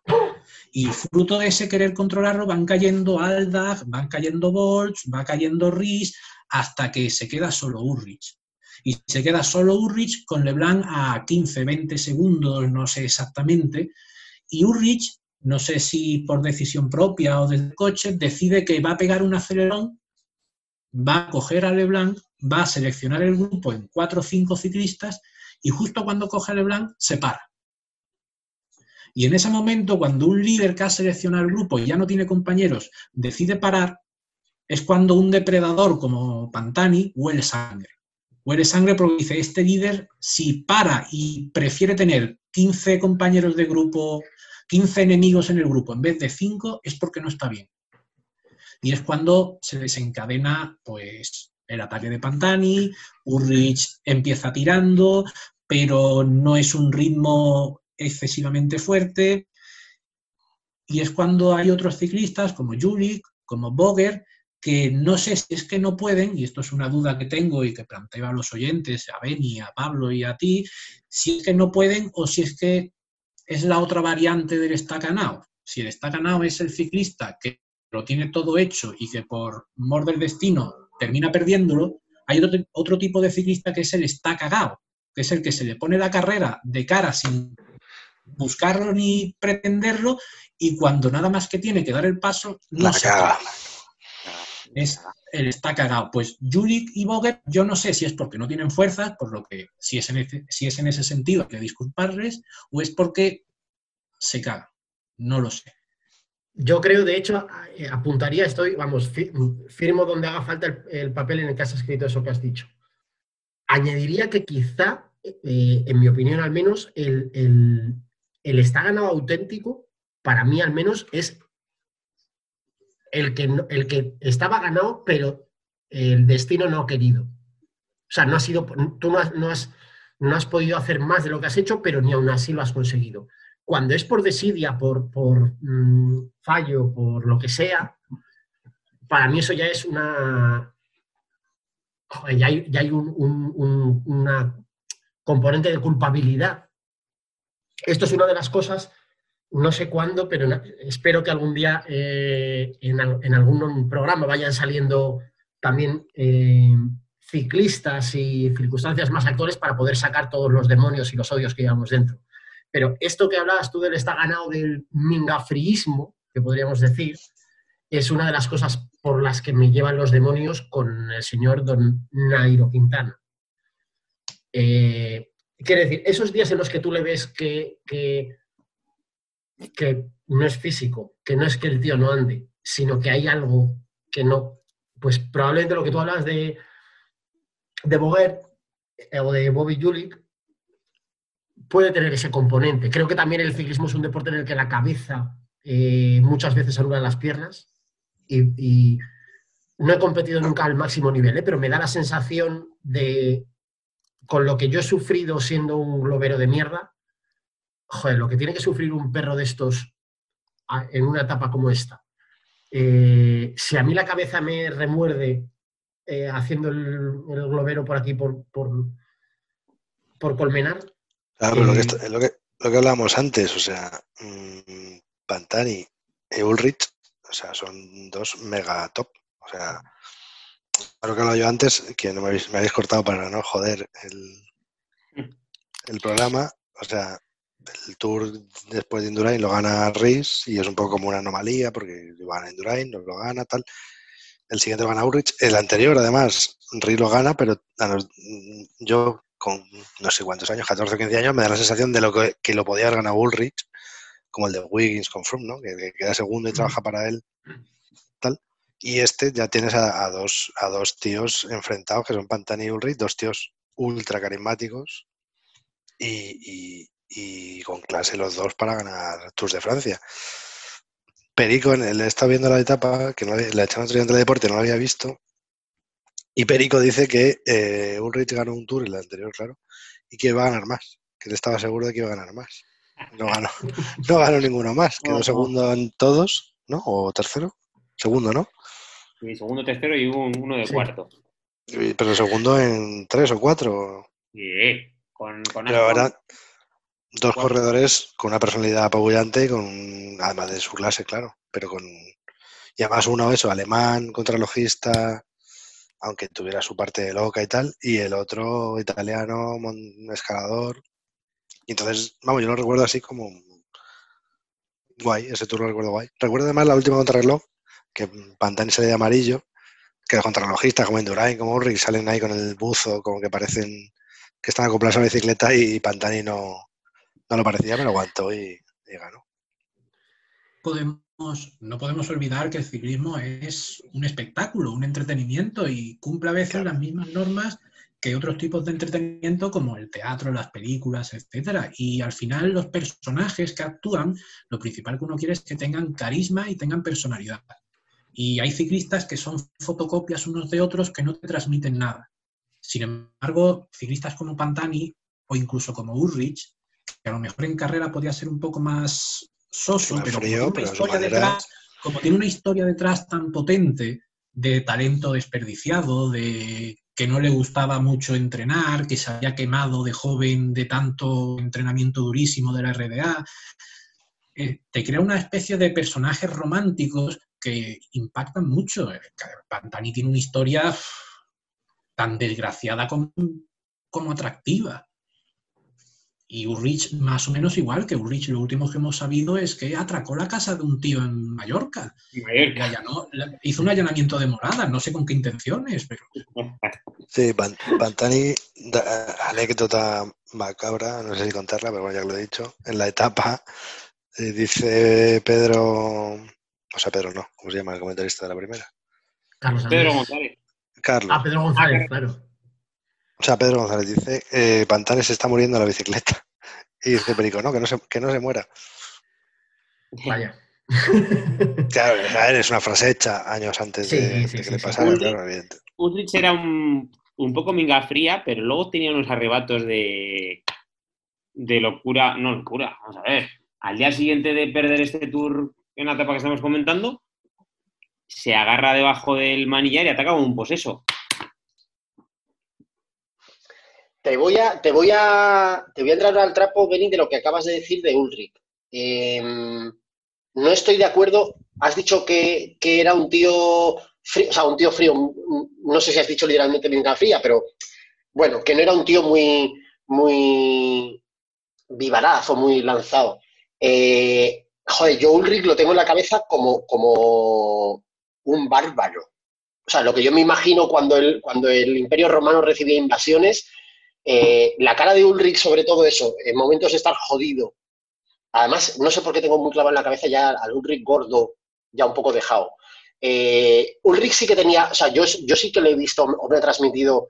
Y fruto de ese querer controlarlo van cayendo Aldag, van cayendo Bolts, va cayendo Rhys, hasta que se queda solo Urrich. Y se queda solo Urrich con Leblanc a 15, 20 segundos, no sé exactamente. Y Urrich, no sé si por decisión propia o del coche, decide que va a pegar un acelerón, va a coger a Leblanc, va a seleccionar el grupo en cuatro o cinco ciclistas y justo cuando coge a Leblanc se para y en ese momento, cuando un líder que ha seleccionado el grupo y ya no tiene compañeros decide parar, es cuando un depredador como Pantani huele sangre. Huele sangre porque dice, este líder, si para y prefiere tener 15 compañeros de grupo, 15 enemigos en el grupo en vez de 5, es porque no está bien. Y es cuando se desencadena pues, el ataque de Pantani, Ulrich empieza tirando, pero no es un ritmo excesivamente fuerte. Y es cuando hay otros ciclistas como Julik, como Boger, que no sé si es que no pueden, y esto es una duda que tengo y que planteo a los oyentes, a Beni, a Pablo y a ti, si es que no pueden o si es que es la otra variante del estacanao. Si el estacanao es el ciclista que lo tiene todo hecho y que por mor del destino termina perdiéndolo, hay otro, otro tipo de ciclista que es el estacagao, que es el que se le pone la carrera de cara sin buscarlo ni pretenderlo y cuando nada más que tiene que dar el paso, no se Es, él está cagado. Pues Julik y Boger, yo no sé si es porque no tienen fuerzas, por lo que si es en ese, si es en ese sentido hay que disculparles, o es porque se caga. No lo sé. Yo creo, de hecho, apuntaría, estoy, vamos, firmo donde haga falta el, papel en el que has escrito eso que has dicho. Añadiría que quizá, eh, en mi opinión al menos, el, el está ganado auténtico, para mí al menos, es el que, el que estaba ganado, pero el destino no ha querido. O sea, no ha sido, tú no has, no has, no has podido hacer más de lo que has hecho, pero ni aún así lo has conseguido. Cuando es por desidia, por, por mm, fallo, por lo que sea, para mí eso ya es una... ya hay, ya hay una componente de culpabilidad esto es una de las cosas, no sé cuándo, pero espero que algún día eh, en, algún programa vayan saliendo también eh, ciclistas y circunstancias más actuales para poder sacar todos los demonios y los odios que llevamos dentro. Pero esto que hablabas tú del está ganado del mingafriismo, que podríamos decir, es una de las cosas por las que me llevan los demonios con el señor don Nairo Quintana. Eh, Quiere decir, esos días en los que tú le ves que, que, no es físico, que no es que el tío no ande, sino que hay algo que no, pues probablemente lo que tú hablas de, de Boguer eh, o de Bobby Julik puede tener ese componente. Creo que también el ciclismo es un deporte en el que la cabeza eh, muchas veces anula las piernas y, no he competido nunca al máximo nivel, ¿eh? pero me da la sensación de, con lo que yo he sufrido siendo un globero de mierda, joder, lo que tiene que sufrir un perro de estos en una etapa como esta. Eh, si a mí la cabeza me remuerde eh, haciendo el, globero por aquí, por, por, Colmenar. Claro, pero eh, lo, que, lo, que, hablábamos antes, o sea, mm, Pantani y Ulrich, o sea, son dos mega top. O sea, lo que hablaba yo antes, que no me habéis, cortado para no joder el, el programa. O sea, el Tour después de Indurain lo gana Reis y es un poco como una anomalía porque van a Indurain, no lo gana, tal. El siguiente lo gana Ulrich. El anterior, además, Reis lo gana, pero yo con no sé cuántos años, 14 o 15 años, me da la sensación de lo que, que lo podía haber ganado Ulrich, como el de Wiggins con Froome, ¿no? Que, que queda segundo y trabaja para él. Y este ya tienes a, a, dos, a dos tíos enfrentados, que son Pantani y Ulrich, dos tíos ultra carismáticos y, y, y con clase los dos para ganar Tours de Francia. Perico, le está viendo la etapa, que no le echaron otro día en deporte, no lo había visto. Y Perico dice que eh, Ulrich ganó un tour, el anterior, claro, y que iba a ganar más, que él estaba seguro de que iba a ganar más. No ganó, *laughs* no ganó ninguno más, quedó segundo en todos, ¿no? O tercero. Segundo, ¿no? Sí, segundo, tercero y hubo uno de Sí. cuarto. Y- Pero segundo en tres o cuatro. Sí, con, con Pero eran dos Cuatro. corredores con una personalidad apabullante, con, además de su clase, claro, pero con... Y además uno, eso, alemán, contralogista, aunque tuviera su parte loca y tal, y el otro italiano, mon- escalador. Y entonces, vamos, yo lo recuerdo así como guay, ese tour lo recuerdo guay. Recuerdo además la última contrarreloj, que Pantani sale de amarillo, que los contrarrelojistas como Indurain, como Ulrich, salen ahí con el buzo, como que parecen que están acoplados a la bicicleta y Pantani no, no lo parecía, pero aguantó y, y ganó. podemos, no podemos olvidar que el ciclismo es un espectáculo, un entretenimiento y cumple a veces Claro. las mismas normas que otros tipos de entretenimiento como el teatro, las películas, etcétera. Y al final los personajes que actúan, lo principal que uno quiere es que tengan carisma y tengan personalidad. Y hay ciclistas que son fotocopias unos de otros que no te transmiten nada. Sin embargo, ciclistas como Pantani o incluso como Ulrich, que a lo mejor en carrera podía ser un poco más soso, pero como tiene una historia manera- detrás, como tiene una historia detrás tan potente de talento desperdiciado, de que no le gustaba mucho entrenar, que se había quemado de joven de tanto entrenamiento durísimo de la RDA, eh, te crea una especie de personajes románticos que impactan mucho. Eh, Pantani tiene una historia tan desgraciada como, como atractiva. Y Ulrich más o menos igual, que Ulrich lo último que hemos sabido es que atracó la casa de un tío en Mallorca. Allanó- hizo un allanamiento de morada, no sé con qué intenciones, pero Sí, Pan- Pantani, anécdota macabra, no sé si contarla, pero bueno, ya lo he dicho. En la etapa, eh, dice Pedro, o sea, Pedro no, ¿cómo se llama el comentarista de la primera? Carlos Pedro. González. Carlos. Ah, Pedro González, claro. O sea, Pedro González dice, eh, Pantani se está muriendo en la bicicleta. Y dice Perico, no, que no se, que no se muera. Vaya. *laughs* Claro, a ver, es una frase hecha años antes Sí, de, sí, de que sí, le sí. pasara, Ulrich- claro, evidente. Ulrich era un, un poco minga fría, pero luego tenía unos arrebatos de, de locura. No, locura, vamos a ver. Al día siguiente de perder este tour en la etapa que estamos comentando, se agarra debajo del manillar y ataca como un poseso. Te voy a, te voy a, te voy a entrar al trapo, Benny, de lo que acabas de decir de Ulrich. Eh, no estoy de acuerdo. Has dicho que, que era un tío frío, o sea, un tío frío. No sé si has dicho literalmente minga fría, pero bueno, que no era un tío muy, muy vivaraz o muy lanzado. Eh, joder, yo Ulrich lo tengo en la cabeza como, como un bárbaro. O sea, lo que yo me imagino cuando el, cuando el Imperio Romano recibía invasiones, eh, la cara de Ulrich, sobre todo eso, en momentos de estar jodido. Además, no sé por qué tengo muy clavado en la cabeza ya al Ulrich gordo, ya un poco dejado. Eh, Ulrich sí que tenía, o sea, yo, yo sí que le he visto o me ha transmitido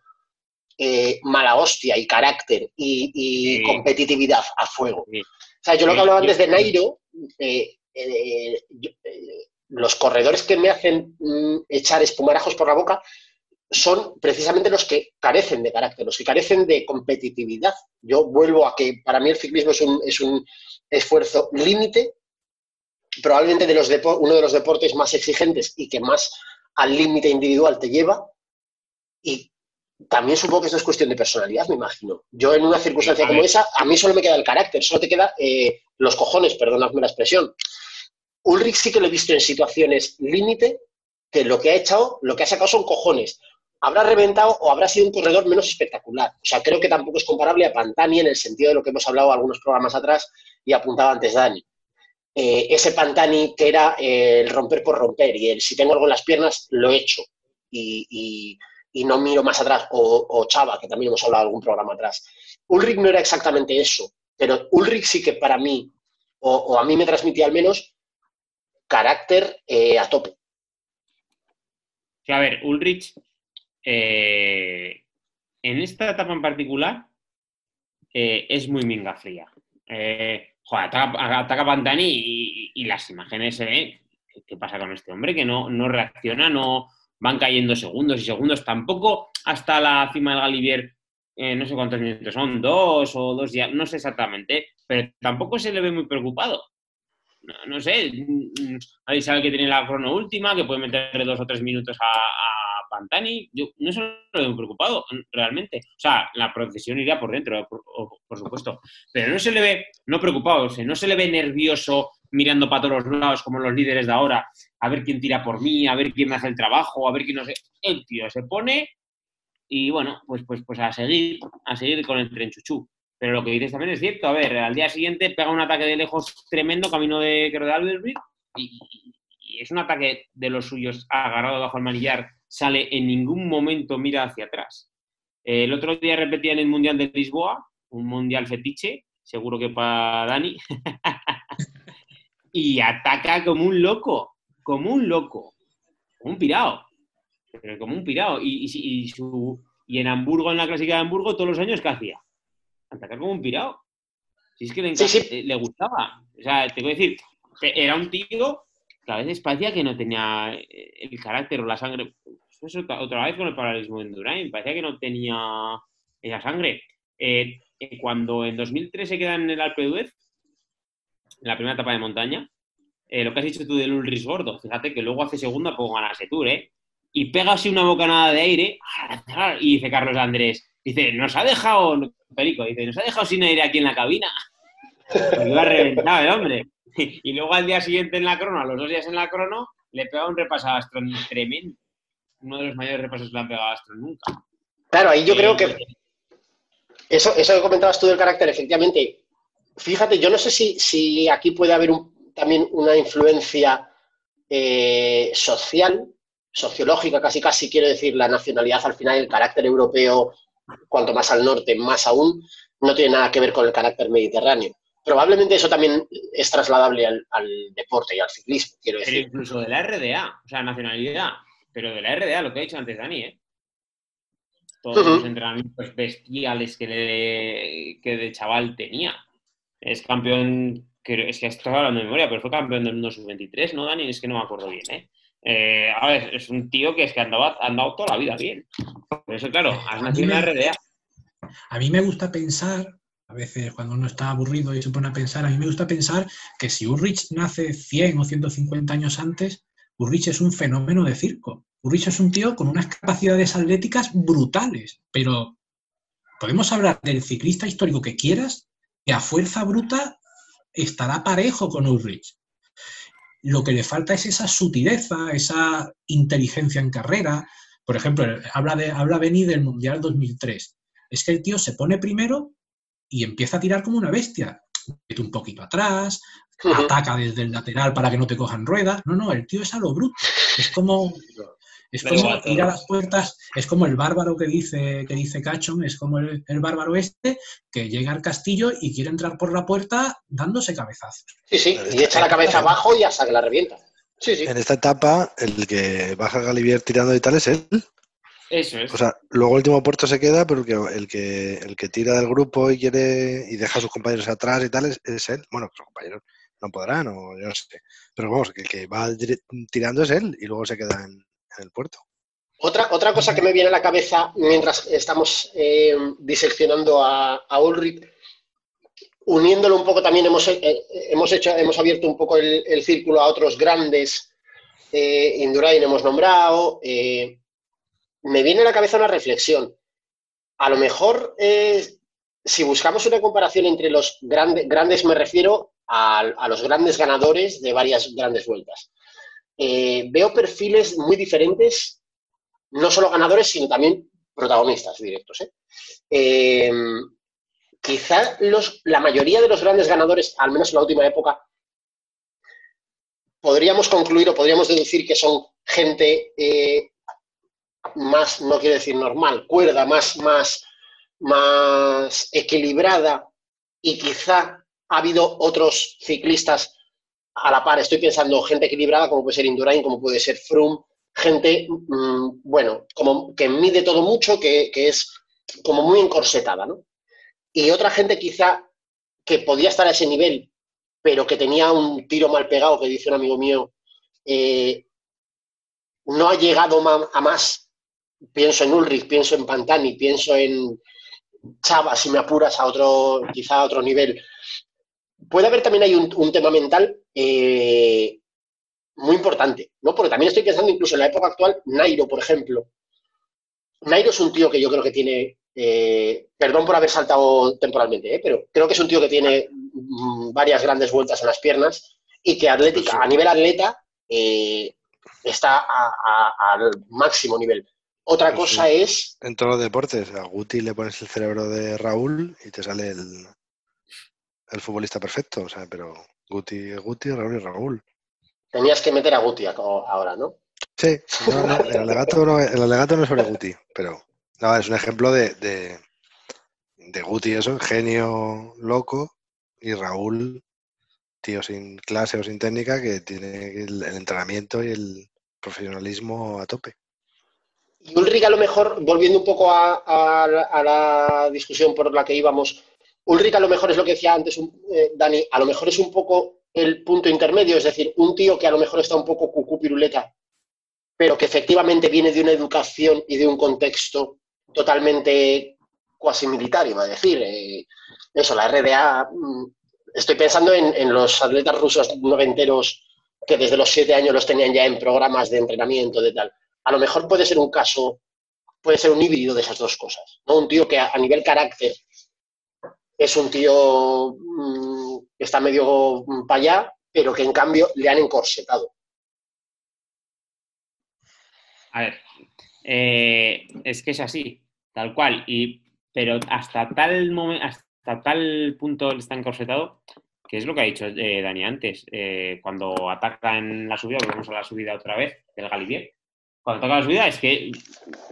eh, mala hostia y carácter y, y Sí. competitividad a fuego. Sí. O sea, yo lo que hablaba antes de Nairo, eh, eh, yo- eh, los corredores que me hacen mm, echar espumarajos por la boca son precisamente los que carecen de carácter, los que carecen de competitividad. Yo vuelvo a que para mí el ciclismo es un, es un esfuerzo límite, probablemente de los uno de los deportes más exigentes y que más al límite individual te lleva. Y también supongo que eso es cuestión de personalidad, me imagino. Yo en una circunstancia como esa, a mí solo me queda el carácter, solo te queda eh, los cojones, perdonadme la expresión. Ulrich sí que lo he visto en situaciones límite, que lo que ha echado, lo que ha sacado son cojones. habrá reventado o habrá sido un corredor menos espectacular. O sea, creo que tampoco es comparable a Pantani en el sentido de lo que hemos hablado algunos programas atrás y apuntaba antes Dani. Eh, ese Pantani que era eh, el romper por romper y el si tengo algo en las piernas, lo he hecho y, no miro más atrás. O, Chava, que también hemos hablado en algún programa atrás. Ulrich no era exactamente eso, pero Ulrich sí que para mí, o, a mí me transmitía al menos, carácter eh, a tope. a ver, Ulrich eh, en esta etapa en particular eh, es muy minga fría. Eh, ataca, Pantani y, las imágenes. ¿Qué pasa con este hombre? Que no, no reacciona, no van cayendo segundos y segundos. Tampoco hasta la cima del Galivier, no sé cuántos minutos son, dos o dos días, no sé exactamente, pero tampoco se le ve muy preocupado. No, sé, ahí sabe que tiene la crono última, que puede meterle dos o tres minutos a Pantani, yo no se lo veo preocupado, realmente. O sea, la procesión iría por dentro, por, supuesto. Pero no se le ve, no preocupado, no se le ve nervioso mirando para todos los lados como los líderes de ahora, a ver quién tira por mí, a ver quién me hace el trabajo, a ver quién no sé. El tío se pone y bueno, pues, pues, pues a seguir, a seguir con el tren chuchú. Pero lo que dices también es cierto. A ver, al día siguiente pega un ataque de lejos tremendo, camino de, creo, de Albert y, y, es un ataque de los suyos agarrado bajo el manillar sale en ningún momento mira hacia atrás. El otro día repetía en el Mundial de Lisboa, un Mundial fetiche, seguro que para Dani, *laughs* y ataca como un loco, como un loco, como un pirado, pero como un pirado. Y, y, en Hamburgo, en la clásica de Hamburgo, todos los años, ¿qué hacía? Atacar como un pirado. Si es que le, le gustaba. O sea, te voy a decir, era un tío que a veces parecía que no tenía el carácter o la sangre eso otra vez con el paralelismo de Endurain, parecía que no tenía esa sangre. Eh, eh, cuando en 2003 se queda en el Alpe d'Huez, en la primera etapa de montaña, eh, lo que has dicho tú del Ulrich Gordo, fíjate que luego hace segunda pues gana ese Tour, ¿eh? Y pega así una bocanada de aire y dice Carlos Andrés, dice, nos ha dejado, Perico, dice, nos ha dejado sin aire aquí en la cabina. Me iba reventado el hombre. Y luego al día siguiente en la crono, a los dos días en la crono, le pega un repasado tremendo uno de los mayores repasos que le han pegado a Astro nunca. Claro, ahí yo creo que eso, eso que comentabas tú del carácter, efectivamente, fíjate, yo no sé si, aquí puede haber también una influencia eh, social, sociológica, casi casi quiero decir, la nacionalidad al final, el carácter europeo, cuanto más al norte, más aún, no tiene nada que ver con el carácter mediterráneo. Probablemente eso también es trasladable al, deporte y al ciclismo, quiero decir. Pero incluso de la RDA, o sea, nacionalidad pero de la RDA, lo que ha dicho antes Dani, ¿eh? Todos los entrenamientos bestiales que, de chaval tenía. Es campeón, es que estoy hablando de memoria, pero fue campeón del mundo sub-23, ¿no, Dani? Es que no me acuerdo bien, ¿eh? ¿eh? a ver, es un tío que es que ha andado toda la vida bien. Por eso, claro, has nacido en la RDA. A mí me gusta pensar, a veces cuando uno está aburrido y se pone a pensar, a mí me gusta pensar que si Ulrich nace 100 o 150 años antes, Urrich es un fenómeno de circo. Urrich es un tío con unas capacidades atléticas brutales, pero podemos hablar del ciclista histórico que quieras, que a fuerza bruta estará parejo con Ulrich. Lo que le falta es esa sutileza, esa inteligencia en carrera. Por ejemplo, habla, de, habla Beni del Mundial 2003. Es que el tío se pone primero y empieza a tirar como una bestia. Mete un poquito atrás, ataca desde el lateral para que no te cojan ruedas. No, no, el tío es a lo bruto. Es como, *laughs* es como ir a las puertas, es como el bárbaro que dice, que dice Cachon, es como el, bárbaro este que llega al castillo y quiere entrar por la puerta dándose cabezazos. Sí, sí, y echa la cabeza abajo y hasta que la revienta. Sí, sí. En esta etapa, el que baja Galivier tirando y tal es él. Eso es. O sea, luego el último puerto se queda, pero el que, el que, el que tira del grupo y quiere y deja a sus compañeros atrás y tal es, es él. Bueno, sus compañeros no podrán, o yo no sé. Pero vamos, que el que va tirando es él y luego se queda en, el puerto. Otra, otra cosa que me viene a la cabeza mientras estamos eh, diseccionando a, Ulrich, uniéndolo un poco también hemos, eh, hemos, hecho, hemos abierto un poco el, círculo a otros grandes, eh, Indurain hemos nombrado, me viene a la cabeza una reflexión. A lo mejor, si buscamos una comparación entre los grandes, grandes me refiero a, los grandes ganadores de varias grandes vueltas. Eh, veo perfiles muy diferentes no solo ganadores, sino también protagonistas directos. ¿eh? Eh, quizá la mayoría de los grandes ganadores, al menos en la última época, podríamos concluir o podríamos deducir que son gente más, no quiero decir normal, cuerda, más, más, más equilibrada y quizá ha habido otros ciclistas a la par. Estoy pensando gente equilibrada como puede ser Indurain, como puede ser Froome, gente, mm, bueno, como que mide todo mucho, que, que, es como muy encorsetada, ¿no? Y otra gente quizá que podía estar a ese nivel, pero que tenía un tiro mal pegado, que dice un amigo mío, eh, no ha llegado a más. Pienso en Ulrich, pienso en Pantani, pienso en Chava, si me apuras a otro, quizá a otro nivel. Puede haber también hay un, un tema mental eh, muy importante, ¿no? Porque también estoy pensando incluso en la época actual, Nairo, por ejemplo. Nairo es un tío que yo creo que tiene, eh, perdón por haber saltado temporalmente, ¿eh? pero creo que es un tío que tiene mm, varias grandes vueltas en las piernas y que atlética, a nivel atleta está al máximo nivel. Otra Pues cosa sí. es, En todos los deportes, a Guti le pones el cerebro de Raúl y te sale el, el futbolista perfecto. O sea, pero Guti Guti, Raúl y Raúl. tenías que meter a Guti ahora, ¿no? Sí, no, no, el, alegato no, el alegato no es sobre Guti, pero no, es un ejemplo de, de, de Guti, eso, genio loco, y Raúl, tío sin clase o sin técnica, que tiene el, el entrenamiento y el profesionalismo a tope. Y Ulrich, a lo mejor, volviendo un poco a, a la discusión por la que íbamos, Ulrich a lo mejor es lo que decía antes eh, Dani, a lo mejor es un poco el punto intermedio, es decir, un tío que a lo mejor está un poco cucú piruleta, pero que efectivamente viene de una educación y de un contexto totalmente cuasi militar, iba a decir. eh, eso, la RDA, mm, estoy pensando en, los atletas rusos noventeros que desde los siete años los tenían ya en programas de entrenamiento, de tal a lo mejor puede ser un caso, puede ser un híbrido de esas dos cosas. ¿no? Un tío que a nivel carácter es un tío mm, que está medio para allá, pero que en cambio le han encorsetado. A ver, eh, es que es así, tal cual. Y, pero hasta tal hasta tal punto está encorsetado, que es lo que ha dicho eh, Dani antes. eh, cuando ataca en la subida, volvemos a la subida otra vez, del Galibier. Cuando ataca la subida es que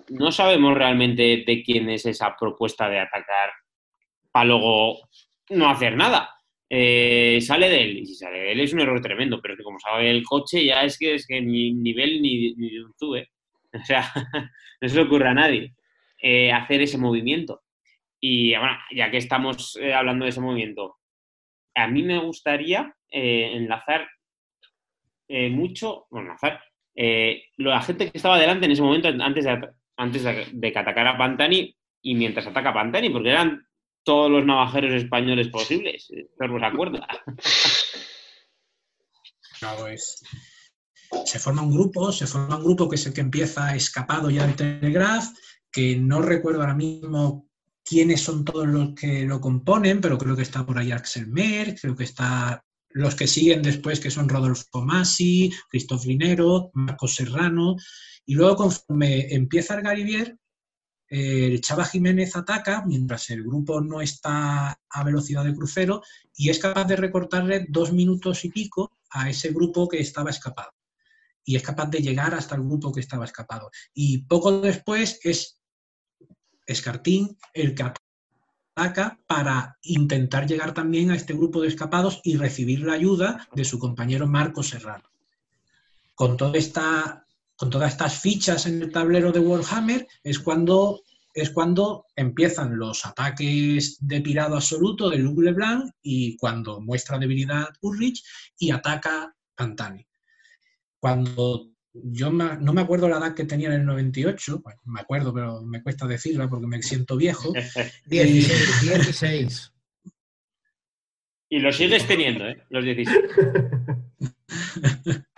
no sabemos realmente de quién es esa propuesta de atacar para luego no hacer nada. Eh, sale de él, y si sale de él es un error tremendo, pero que como sabe el coche ya es que es que ni nivel ni, ni de un zue. *laughs* O sea, *laughs* no se le ocurre a nadie eh, hacer ese movimiento. Y bueno, ya que estamos eh, hablando de ese movimiento, a mí me gustaría eh, enlazar eh, mucho, bueno, enlazar, eh, la gente que estaba delante en ese momento, antes de, antes de, de que atacara Pantani y mientras ataca Pantani, porque eran todos los navajeros españoles *laughs* posibles, ¿os os acuerda? No, es- Se forma un grupo, se forma un grupo que es el que empieza escapado ya del Telegraph, que no recuerdo ahora mismo quiénes son todos los que lo componen, pero creo que está por ahí Axel Merck, creo que está los que siguen después, que son Rodolfo Masi, Christoph Linero, Marcos Serrano, y luego conforme empieza el Garibier, el Chava Jiménez ataca mientras el grupo no está a velocidad de crucero y es capaz de recortarle dos minutos y pico a ese grupo que estaba escapado. Y es capaz de llegar hasta el grupo que estaba escapado. Y poco después es Escartín el que ataca para intentar llegar también a este grupo de escapados y recibir la ayuda de su compañero Marco Serrano. Con, toda esta, con todas estas fichas en el tablero de Warhammer es cuando, es cuando empiezan los ataques de pirado absoluto de Luc Leblanc y cuando muestra debilidad Ulrich y ataca Pantani. Cuando yo me- no me acuerdo la edad que tenía en el 98, bueno, me acuerdo, pero me cuesta decirla porque me siento viejo. *laughs* 16, 16. Y lo sigues teniendo, ¿eh? Los 16. *laughs*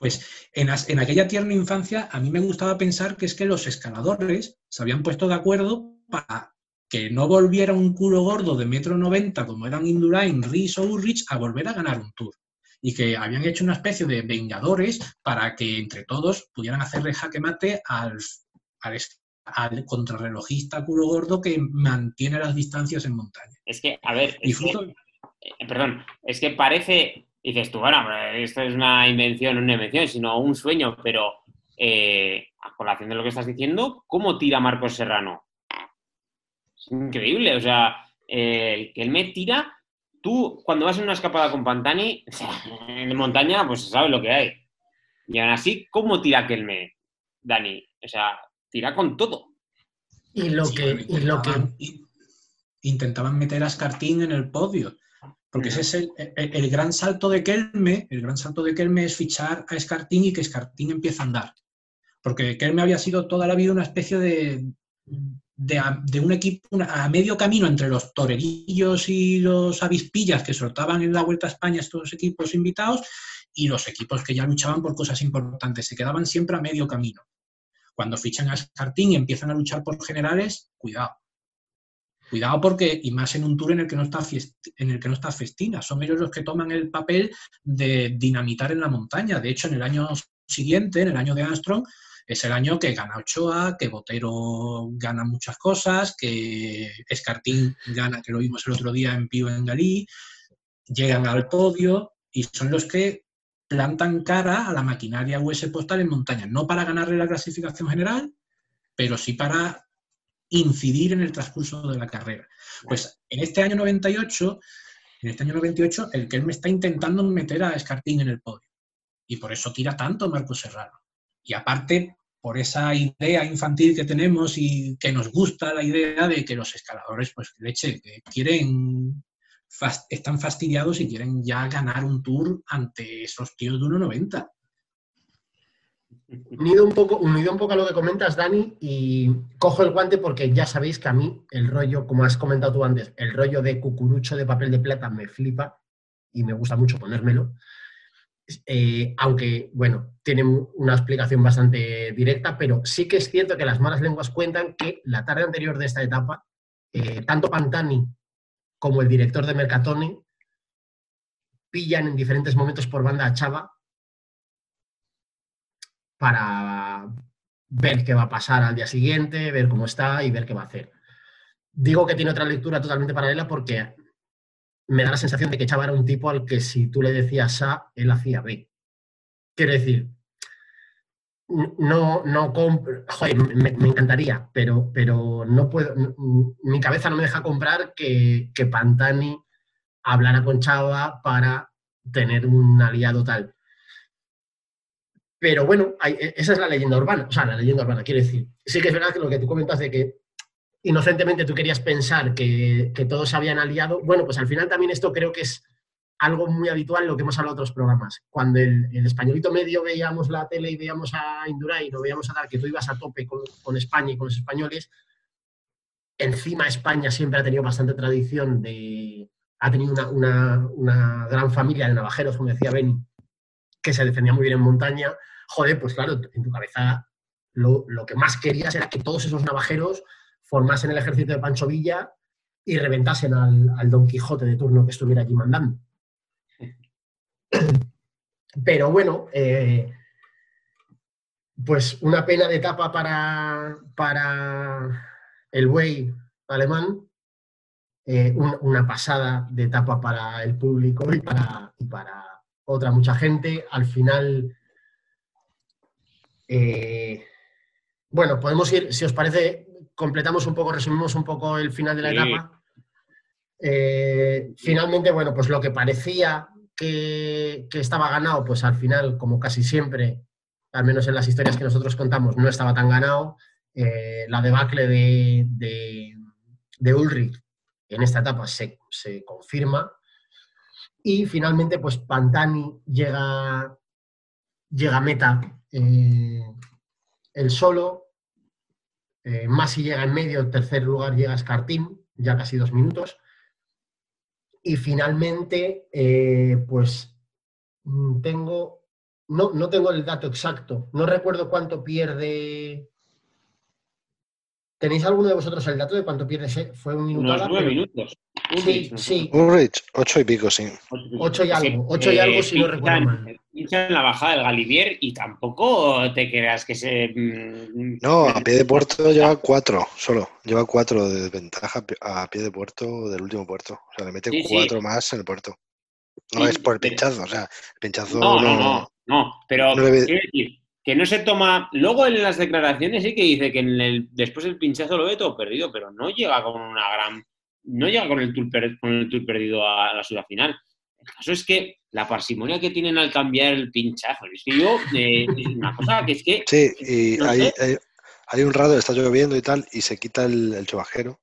Pues en, as- en aquella tierna infancia a mí me gustaba pensar que es que los escaladores se habían puesto de acuerdo para que no volviera un culo gordo de metro noventa como eran Indurain, Rhys o Ulrich a volver a ganar un tour. y que habían hecho una especie de vengadores para que entre todos pudieran hacerle jaque mate al, al, al contrarrelojista culo gordo que mantiene las distancias en montaña. Es que, a ver, es que- eh, perdón, es que parece, dices tú, bueno, esto es una invención, no una invención, sino un sueño, pero eh, a colación de lo que estás diciendo, ¿cómo tira Marcos Serrano? Es increíble, o sea, eh, el que él me tira, tú cuando vas en una escapada con Pantani, o sea, en montaña, pues sabes lo que hay. Y aún así, ¿cómo tira Kelme, Dani? O sea, tira con todo. Y lo Sí, que, bueno, y lo que intentaban- intentaban meter a Escartín en el podio. Porque ese es el, el- el gran salto de Kelme, el gran salto de Kelme es fichar a Escartín y que Escartín empiece a andar. Porque Kelme había sido toda la vida una especie de, de, un equipo una- a medio camino entre los torerillos y los avispillas que soltaban en la Vuelta a España estos equipos invitados y los equipos que ya luchaban por cosas importantes. Se quedaban siempre a medio camino. Cuando fichan a Escartín y empiezan a luchar por generales, cuidado. Cuidado porque, y más en un tour en el que no está, fiest- en el que no está festina, son ellos los que toman el papel de dinamitar en la montaña. De hecho, en el año siguiente, en el año de Armstrong, es el año que gana Ochoa, que Botero gana muchas cosas, que Escartín gana, que lo vimos el otro día en Pío en Galí, llegan al podio y son los que plantan cara a la maquinaria US postal en montaña, no para ganarle la clasificación general, pero sí para incidir en el transcurso de la carrera. Pues en este año 98, en este año 98, el que él me está intentando meter a Escartín en el podio. Y por eso tira tanto Marco Serrano. Y aparte, por esa idea infantil que tenemos y que nos gusta la idea de que los escaladores, pues leche, que quieren, están fastidiados y quieren ya ganar un tour ante esos tíos de 1,90. Unido un poco, unido un poco a lo que comentas, Dani, y cojo el guante porque ya sabéis que a mí el rollo, como has comentado tú antes, el rollo de cucurucho de papel de plata me flipa y me gusta mucho ponérmelo. Eh, aunque, bueno, tiene una explicación bastante directa, pero sí que es cierto que las malas lenguas cuentan que la tarde anterior de esta etapa, eh, tanto Pantani como el director de Mercatone pillan en diferentes momentos por banda a Chava para ver qué va a pasar al día siguiente, ver cómo está y ver qué va a hacer. Digo que tiene otra lectura totalmente paralela porque me da la sensación de que Chava era un tipo al que si tú le decías A, él hacía B. Quiero decir, no, no compro, joder, me, me encantaría, pero, pero no puedo, mi cabeza no me deja comprar que, que Pantani hablara con Chava para tener un aliado tal. Pero bueno, hay- e- esa es la leyenda urbana, o sea, la leyenda urbana, quiero decir. Sí que es verdad que lo que tú comentas de que inocentemente tú querías pensar que, que todos se habían aliado, bueno, pues al final también esto creo que es algo muy habitual, lo que hemos hablado en otros programas. Cuando el, españolito medio veíamos la tele y veíamos a Indurain o veíamos a tal, que tú ibas a tope con, con España y con los españoles, encima España siempre ha tenido bastante tradición de... Ha tenido una, una- gran familia de navajeros, como decía Beni, que se defendía muy bien en montaña. Joder, pues claro, en tu cabeza lo, lo que más querías era que todos esos navajeros formasen el ejército de Pancho Villa y reventasen al, al Don Quijote de turno que estuviera allí mandando. *clears throat* Pero bueno, eh, pues una pena de etapa para, para el buey alemán, eh, un- una pasada de etapa para el público y para, y para otra mucha gente. Al final, eh, bueno, podemos ir, si os parece, completamos un poco, resumimos un poco el final de la Sí. etapa. Eh, finalmente, bueno, pues lo que parecía que, que estaba ganado, pues al final, como casi siempre, al menos en las historias que nosotros contamos, no estaba tan ganado. Eh, la debacle de, de, de Ulrich en esta etapa se, se confirma. Y finalmente, pues Pantani llega, llega a meta eh, el solo. Eh, Masi llega en medio, en tercer lugar llega Escartín, ya casi dos minutos. Y finalmente, eh, pues mm, tengo, no, no tengo el dato exacto, no recuerdo cuánto pierde. ¿Tenéis alguno de vosotros el dato de cuánto pierde? Fue un minuto. Unos nueve minutos. Ulrich, ¿no? sí. Ulrich, ocho y pico, sí. Ocho y algo, ocho y eh, algo si no recuerdo mal. pinchan la bajada del Galivier y tampoco te creas que se. mm, No, a pie de puerto lleva cuatro solo. Lleva cuatro de desventaja a pie de puerto del último puerto. O sea, le mete Sí, sí. cuatro más en el puerto. No Sí, es por el pero- pinchazo, o sea, el pinchazo No, no, no, no. Pero no le ve- quiero decir que no se toma. Luego en las declaraciones sí que dice que en el, después del pinchazo lo ve todo perdido, pero no llega con una gran. No llega con el tour, per- con el tour perdido a la ciudad final. El caso es que la parsimonia que tienen al cambiar el pinchazo. Es que yo. eh, es una cosa que es que. Sí, y No hay, sé. hay, hay un rato, está lloviendo y tal, y se quita el, el chubajero.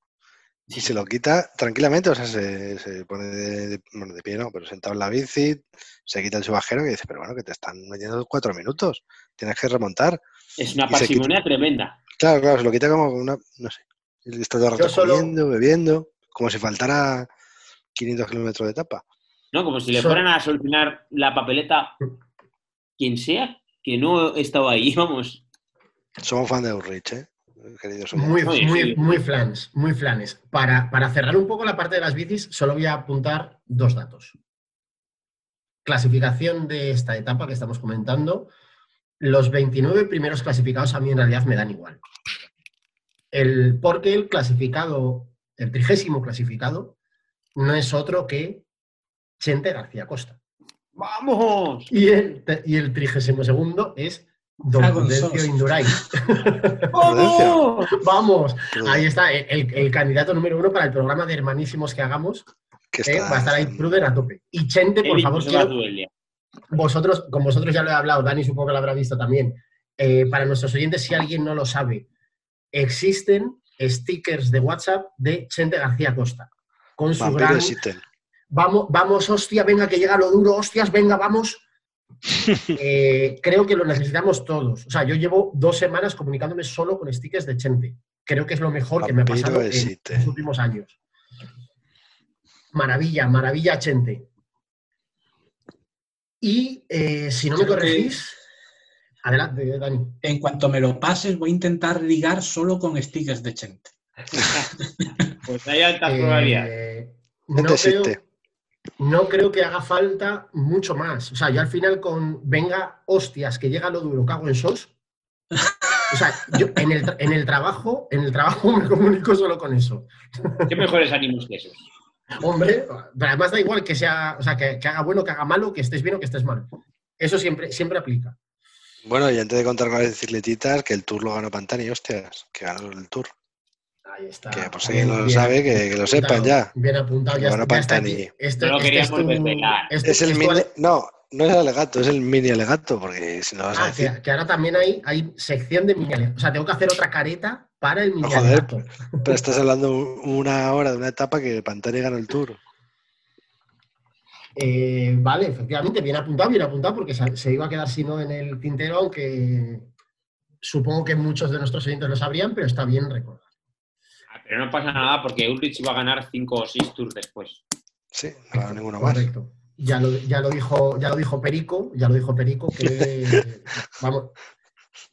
Y se lo quita tranquilamente, o sea, se, se pone de, de- bueno, de pie, no, pero sentado en la bici, se quita el chubajero y dice, pero bueno, que te están metiendo cuatro minutos, tienes que remontar. Es una parsimonia tremenda. Claro, claro, se lo quita como una, no sé, está todo el rato solo- comiendo, bebiendo, como si faltara 500 kilómetros de etapa. ¿no? Como si le fueran a solucionar la papeleta quien sea que no estaba ahí, *laughs* vamos. Somos fan de Ulrich, ¿eh? Queridos. Muy, muy, muy flans, muy flanes. Para, para cerrar un poco la parte de las bicis, solo voy a apuntar dos datos. Clasificación de esta etapa que estamos comentando. Los 29 primeros clasificados a mí en realidad me dan igual. El, porque el clasificado, el trigésimo clasificado, no es otro que Chente García Costa. ¡Vamos! Y el, y el trigésimo segundo es Don Dragon Prudencio. Indurain. *laughs* ¡Vamos! *laughs* Vamos, Ahí está, el, el candidato número uno para el programa de hermanísimos que hagamos. que eh, va a estar ahí Pruden a tope. Y Chente, por favor, a quiero, vosotros, con vosotros ya lo he hablado, Dani supongo que lo habrá visto también. Eh, para nuestros oyentes, si alguien no lo sabe, existen stickers de WhatsApp de Chente García Costa. Con su Vampiro gran. Vamos, vamos, hostia, venga, que llega lo duro, hostias, venga, vamos. *laughs* Eh, creo que lo necesitamos todos. O sea, yo llevo dos semanas comunicándome solo con stickers de Chente. Creo que es lo mejor que me ha pasado en los últimos años. Maravilla, maravilla, Chente. Y eh, si no me corregís, adelante, Dani. En cuanto me lo pases, voy a intentar ligar solo con stickers de Chente. *laughs* Pues hay altas Eh, probabilidades. no, creo, no creo que haga falta mucho más. O sea, yo al final con venga, hostias, que llega lo duro, cago en sos. O sea, yo en el, en el trabajo, en el trabajo me comunico solo con eso. ¿Qué mejores ánimos que esos? Hombre, pero además da igual que sea, o sea, que, que haga bueno, que haga malo, que estés bien o que estés mal. Eso siempre, siempre aplica. Bueno, y antes de contar con las bicicletitas, que el Tour lo ganó Pantani, hostias, que ganó el Tour. Ahí está. Que por si Bien, alguien no lo sabe, que, que lo sepan ya. Bien apuntado, ya, Bueno, está, ya está Pantani. aquí. Este, No lo este queríamos es tu- este- Es el esto mini... No, no es el alegato, es el mini alegato, porque si no vas a Ah, decir... que, que ahora también hay, hay sección de mini alegato. O sea, tengo que hacer otra careta para el mini joder. alegato. Pero estás hablando *laughs* una hora de una etapa que Pantani ganó el Tour. Eh, vale, efectivamente, bien apuntado, bien apuntado, porque se, se iba a quedar si no en el tintero, aunque supongo que muchos de nuestros oyentes lo sabrían, pero está bien recordar. Ah, Pero no pasa nada porque Ulrich iba a ganar 5 o 6 tours después. Sí, no ninguno más. Correcto. Ya lo, ya lo dijo, ya lo dijo Perico, ya lo dijo Perico, que *laughs* vamos.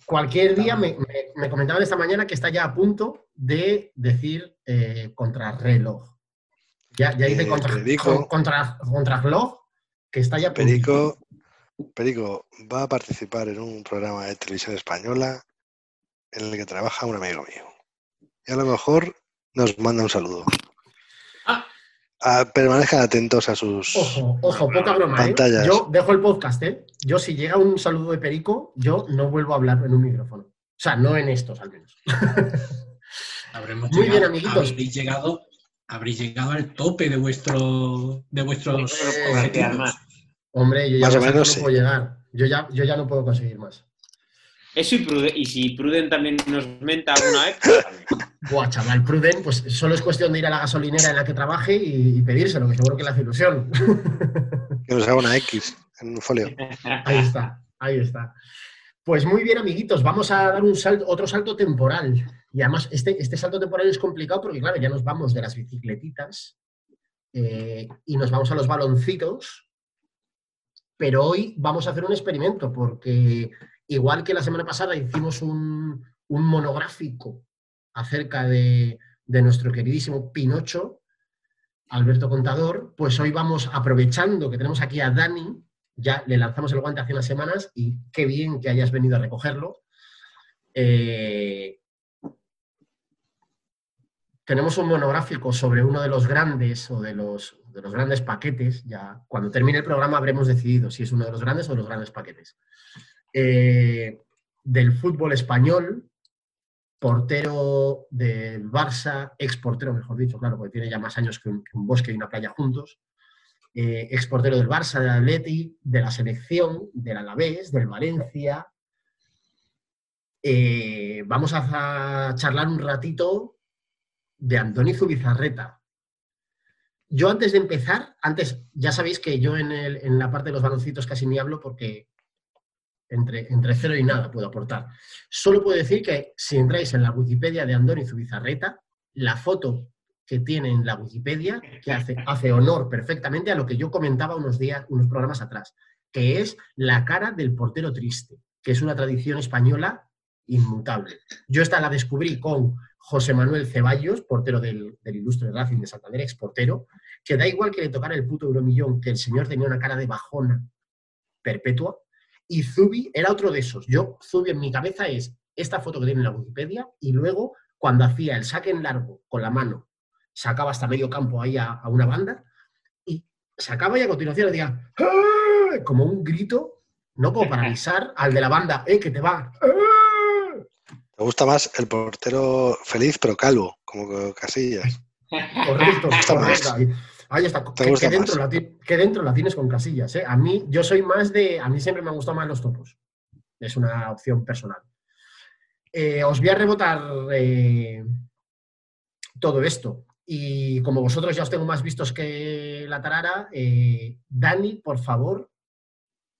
Cualquier día me, me- me comentaban esta mañana que está ya a punto de decir eh, contrarreloj. Ya, ya dice Eh, contra, Perico. con- contra, contrarreloj, que está ya. Perico, Perico va a participar en un programa de televisión española en el que trabaja un amigo mío. Y a lo mejor nos manda un saludo. Ah. Ah, permanezcan atentos a sus... Ojo, ojo, poca broma. ¿eh? Pantallas. Yo dejo el podcast, ¿eh? Yo, si llega un saludo de Perico, yo no vuelvo a hablar en un micrófono. O sea, no en estos, al menos. *laughs* Habremos Muy bien, amiguitos. Habréis llegado, habréis llegado al tope de vuestro de vuestros más. Hombre, yo ya Más o menos, no sí. puedo llegar. Yo ya, yo ya no puedo conseguir más. Eso y, Pruden, y si Pruden también nos menta alguna vez, *laughs* pues. Buah, chaval, Pruden, pues solo es cuestión de ir a la gasolinera en la que trabaje y, y pedírselo, que seguro que le hace ilusión. Que nos haga una X en un folio. *laughs* Ahí está, ahí está. Pues muy bien, amiguitos, vamos a dar un salto, otro salto temporal. Y además, este, este salto temporal es complicado porque, claro, ya nos vamos de las bicicletitas eh, y nos vamos a los baloncitos. Pero hoy vamos a hacer un experimento porque, igual que la semana pasada hicimos un, un monográfico acerca de, de nuestro queridísimo Pinocho, Alberto Contador, pues hoy vamos aprovechando que tenemos aquí a Dani, ya le lanzamos el guante hace unas semanas y qué bien que hayas venido a recogerlo. Eh, tenemos un monográfico sobre uno de los grandes o de los, de los grandes paquetes. Ya cuando termine el programa habremos decidido si es uno de los grandes o de los grandes paquetes. Eh, del fútbol español, portero del Barça, ex portero, mejor dicho, claro, porque tiene ya más años que un, bosque y una playa juntos, eh, ex portero del Barça, del Atleti, de la selección, del Alavés, del Valencia. Eh, vamos a, charlar un ratito de Antoni Zubizarreta. Yo antes de empezar, antes, ya sabéis que yo en, en la parte de los baloncitos casi ni hablo porque entre, cero y nada puedo aportar. Solo puedo decir que si entráis en la Wikipedia de Andoni Zubizarreta, la foto que tiene en la Wikipedia, que hace, hace honor perfectamente a lo que yo comentaba unos días, unos programas atrás, que es la cara del portero triste, que es una tradición española inmutable. Yo esta la descubrí con José Manuel Ceballos, portero del, del ilustre Racing de Santander, ex portero, que da igual que le tocara el puto euromillón, que el señor tenía una cara de bajona perpetua, y Zubi era otro de esos. Yo, Zubi en mi cabeza es esta foto que tiene en la Wikipedia y luego cuando hacía el saque en largo con la mano, sacaba hasta medio campo ahí a, una banda y sacaba y a continuación le decía ¡Ah!", como un grito, no como para *laughs* avisar al de la banda, ¡eh, que te va! *laughs* ¡Ah!". Me gusta más el portero feliz pero calvo, como Casillas. Correcto, Ahí está. Que, dentro la, que, dentro la, tienes con casillas. ¿eh? A mí, yo soy más de. A mí siempre me han gustado más los topos. Es una opción personal. Eh, os voy a rebotar eh, todo esto. Y como vosotros ya os tengo más vistos que la tarara, Dani, por favor,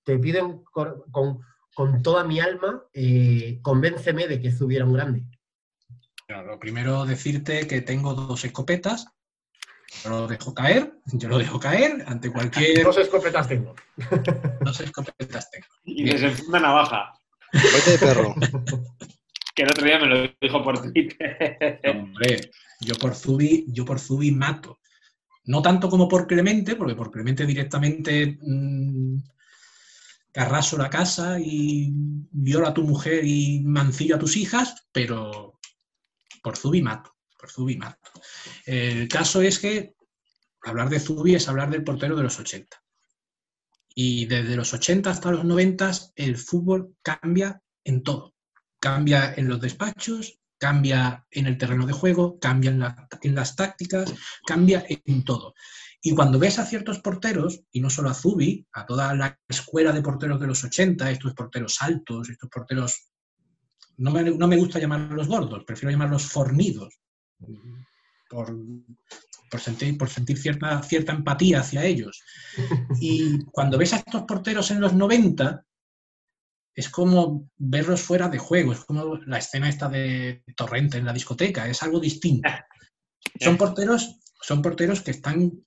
te piden con, toda mi alma, convénceme de que hubiera un grande. lo primero decirte que tengo dos escopetas yo lo dejo caer, yo lo dejo caer ante cualquier. Dos escopetas tengo. Dos escopetas tengo. Y una navaja. de perro. que el otro día me lo dijo por Twitter. Hombre, yo por Zubi, yo por Zubi mato. No tanto como por Clemente, porque por Clemente directamente mmm, arraso la casa y viola a tu mujer y mancillo a tus hijas, pero por Zubi mato. Zubi mato. El caso es que hablar de Zubi es hablar del portero de los 80. Y desde los 80 hasta los 90 el fútbol cambia en todo. Cambia en los despachos, cambia en el terreno de juego, cambia en, las tácticas, cambia en todo. Y cuando ves a ciertos porteros, y no solo a Zubi, a toda la escuela de porteros de los 80, estos porteros altos, estos porteros, no me, no me gusta llamarlos gordos, prefiero llamarlos fornidos, por, sentir, por sentir cierta, cierta empatía hacia ellos. Y cuando ves a estos porteros en los 90, es como verlos fuera de juego, es como la escena esta de Torrente en la discoteca, es algo distinto. *laughs* Son porteros, son porteros que están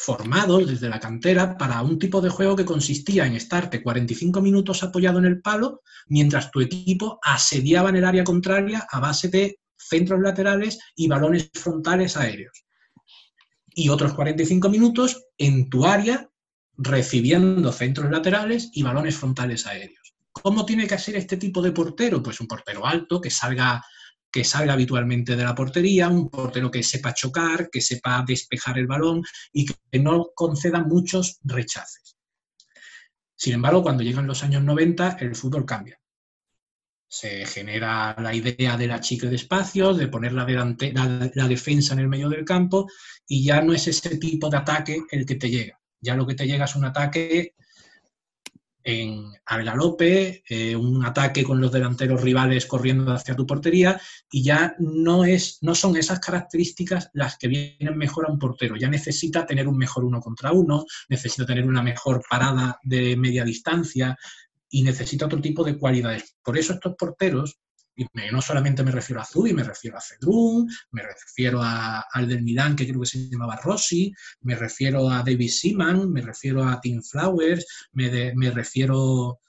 formados desde la cantera para un tipo de juego que consistía en estarte 45 minutos apoyado en el palo mientras tu equipo asediaba en el área contraria a base de centros laterales y balones frontales aéreos. Y otros 45 minutos en tu área recibiendo centros laterales y balones frontales aéreos. ¿Cómo tiene que ser este tipo de portero? Pues un portero alto, que salga, que salga habitualmente de la portería, un portero que sepa chocar, que sepa despejar el balón y que no conceda muchos rechaces. Sin embargo, cuando llegan los años 90, el fútbol cambia se genera la idea de la chica de espacios, de poner la, defensa en el medio del campo y ya no es ese tipo de ataque el que te llega. Ya lo que te llega es un ataque en, al galope, eh, un ataque con los delanteros rivales corriendo hacia tu portería y ya no, es, no son esas características las que vienen mejor a un portero. Ya necesita tener un mejor uno contra uno, necesita tener una mejor parada de media distancia, y necesita otro tipo de cualidades. Por eso estos porteros, y no solamente me refiero a Zubi, me refiero a Cedrún, me refiero a, al del que creo que se llamaba Rossi, me refiero a David Seaman, me refiero a Tim Flowers, me, me refiero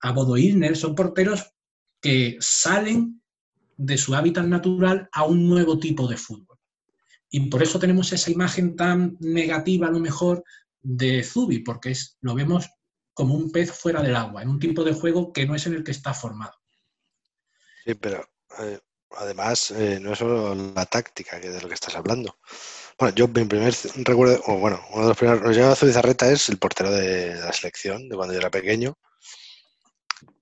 a Bodo Ilner, son porteros que salen de su hábitat natural a un nuevo tipo de fútbol. Y por eso tenemos esa imagen tan negativa a lo mejor de Zubi, porque es, lo vemos como un pez fuera del agua, en un tipo de juego que no es en el que está formado. Sí, pero eh, además eh, no es solo la táctica que de lo que estás hablando. Bueno, yo mi primer recuerdo, o bueno, uno de los primeros, nos lleva Zubizarreta es el portero de la selección, de cuando yo era pequeño.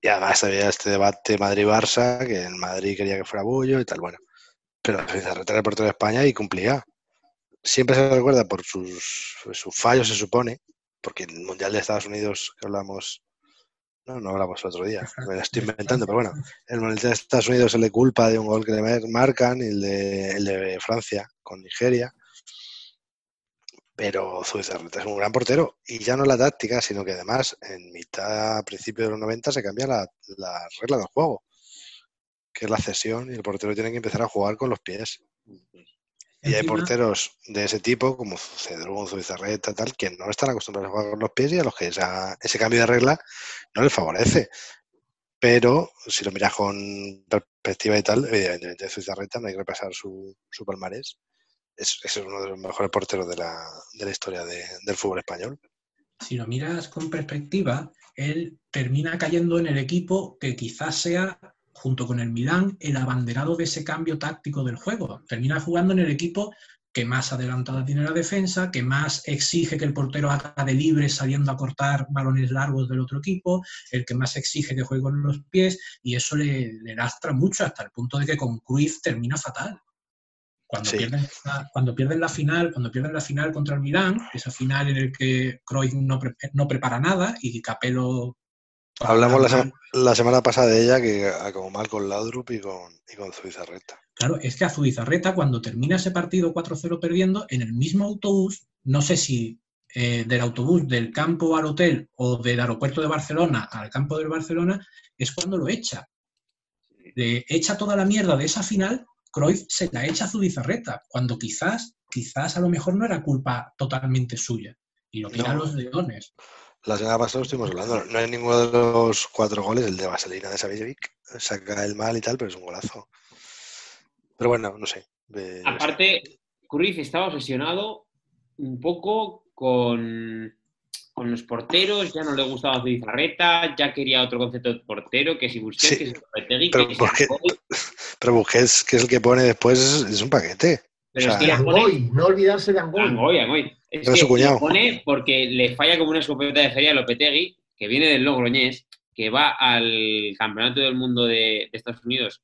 Y además había este debate Madrid-Barça, que el Madrid quería que fuera Bullo y tal, bueno. Pero Zubizarreta era el portero de España y cumplía. Siempre se recuerda por sus, sus fallos, se supone, porque el Mundial de Estados Unidos que hablamos no, no hablamos el otro día, *laughs* me lo estoy inventando, pero bueno, el Mundial de Estados Unidos se le culpa de un gol que le marcan y el de, el de Francia con Nigeria pero Zubizarreta es un gran portero y ya no la táctica, sino que además en mitad, a principio de los 90 se cambia la, regla del juego, que es la cesión y el portero tiene que empezar a jugar con los pies. Y hay porteros de ese tipo, como Cedrún, Zubizarreta, tal, que no están acostumbrados a jugar con los pies y a los que ese cambio de regla no les favorece. Pero si lo miras con perspectiva y tal, evidentemente Zubizarreta no hay que repasar su, su palmarés es, uno de los mejores porteros de la, historia del fútbol español. Si lo miras con perspectiva, él termina cayendo en el equipo que quizás sea, junto con el Milán, el abanderado de ese cambio táctico del juego. Termina jugando en el equipo que más adelantada tiene la defensa, que más exige que el portero haga de libre saliendo a cortar balones largos del otro equipo, el que más exige que juegue con los pies, y eso le, le lastra mucho hasta el punto de que con Cruyff termina fatal. Cuando, pierden la, cuando pierden la final, cuando pierden la final contra el Milán, esa final en el que Cruyff no, no prepara nada y Capello Hablamos la, semana pasada de ella que como mal con Laudrup y con, y con Zubizarreta. Claro, es que a Zubizarreta cuando termina ese partido 4-0 perdiendo, en el mismo autobús, no sé si eh, del autobús del campo al hotel o del aeropuerto de Barcelona al campo del Barcelona, es cuando lo echa. echa toda la mierda de esa final Cruyff se la echa a Zubizarreta, cuando quizás, quizás a lo mejor no era culpa totalmente suya. Y lo tiran los leones. La semana pasada estuvimos hablando, no hay ninguno de los cuatro goles, el de Vaselina de Savicevic, saca el mal y tal, pero es un golazo. Pero bueno, no sé. Aparte, Cruyff estaba obsesionado un poco con con los porteros, ya no le gustaba Zubizarreta, ya quería otro concepto de portero, que si Busquets, que si Lopetegui, pero, que si *laughs* pero Busquets, que es el que pone después, es, un paquete. Pero es que Angoy, no olvidarse de Angoy. Angoy, Angoy. Es que su cuñado. pone porque le falla como una escopeta de feria a Lopetegui, que viene del Logroñés, que va al Campeonato del Mundo de, Estados Unidos,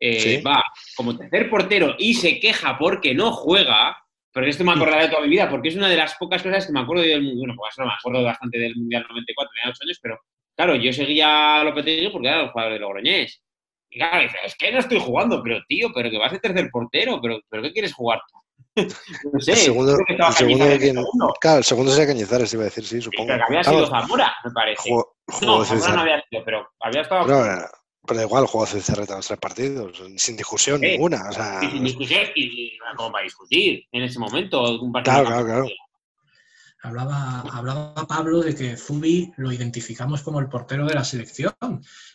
eh, va como tercer portero y se queja porque no juega, porque esto me acordará de toda mi vida, porque es una de las pocas cosas que me acuerdo del Mundial. Bueno, pues no me acuerdo bastante del Mundial 94, tenía 8 años, pero claro, yo seguía a Lopetegui porque era el jugador de Logroñés. Y claro, dice, es que no estoy jugando, pero tío, pero que vas de tercer portero, pero, pero ¿qué quieres jugar *laughs* no sé, el segundo, el segundo de quién, Claro, el segundo sería Cañizares, iba a decir, sí, supongo. Pero que había sido Zamora, me parece. no, Zamora no había sido, pero había estado. Pero igual jugó Cerreta los tres partidos, sin discusión ninguna. O sea... sin discusión y, como para discutir en ese momento. Un claro, claro, claro. Hablaba, hablaba Pablo de que Zubi lo identificamos como el portero de la selección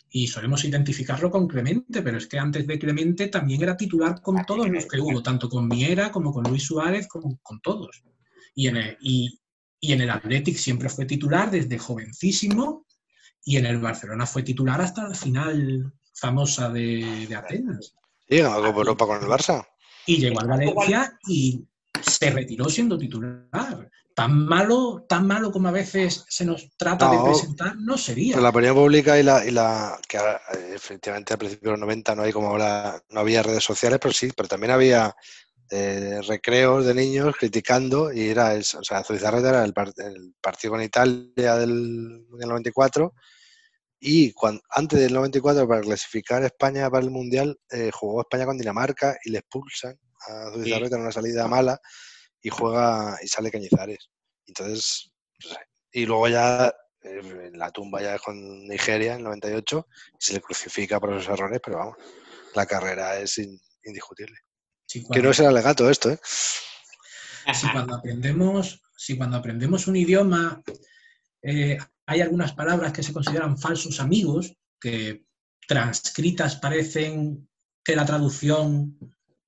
y solemos identificarlo con Clemente, pero es que antes de Clemente también era titular con todos los que hubo, tanto con Miera como con Luis Suárez, con, con todos. Y en, el, y, y en el Athletic siempre fue titular desde jovencísimo y en el Barcelona fue titular hasta la final famosa de, Atenas. Sí, ganó Europa con el Barça. Y llegó al Valencia y se retiró siendo titular. Tan malo, tan malo como a veces se nos trata de presentar, no sería. la opinión pública y la, y la que eh, efectivamente al principio de los 90 no hay como ahora, no había redes sociales, pero sí, pero también había eh, recreos de niños criticando y era, o sea, Zubizarreta era el, partido con Italia del, 94 y cuando, antes del 94 para clasificar España para el Mundial eh, jugó España con Dinamarca y le expulsan a Zubizarreta en una salida mala y juega y sale Cañizares. Entonces, y luego ya eh, en la tumba ya con Nigeria en el 98 se le crucifica por esos errores, pero vamos, la carrera es indiscutible que no será alegato esto, ¿eh? Si cuando aprendemos, si cuando aprendemos un idioma eh, hay algunas palabras que se consideran falsos amigos, que transcritas parecen que la traducción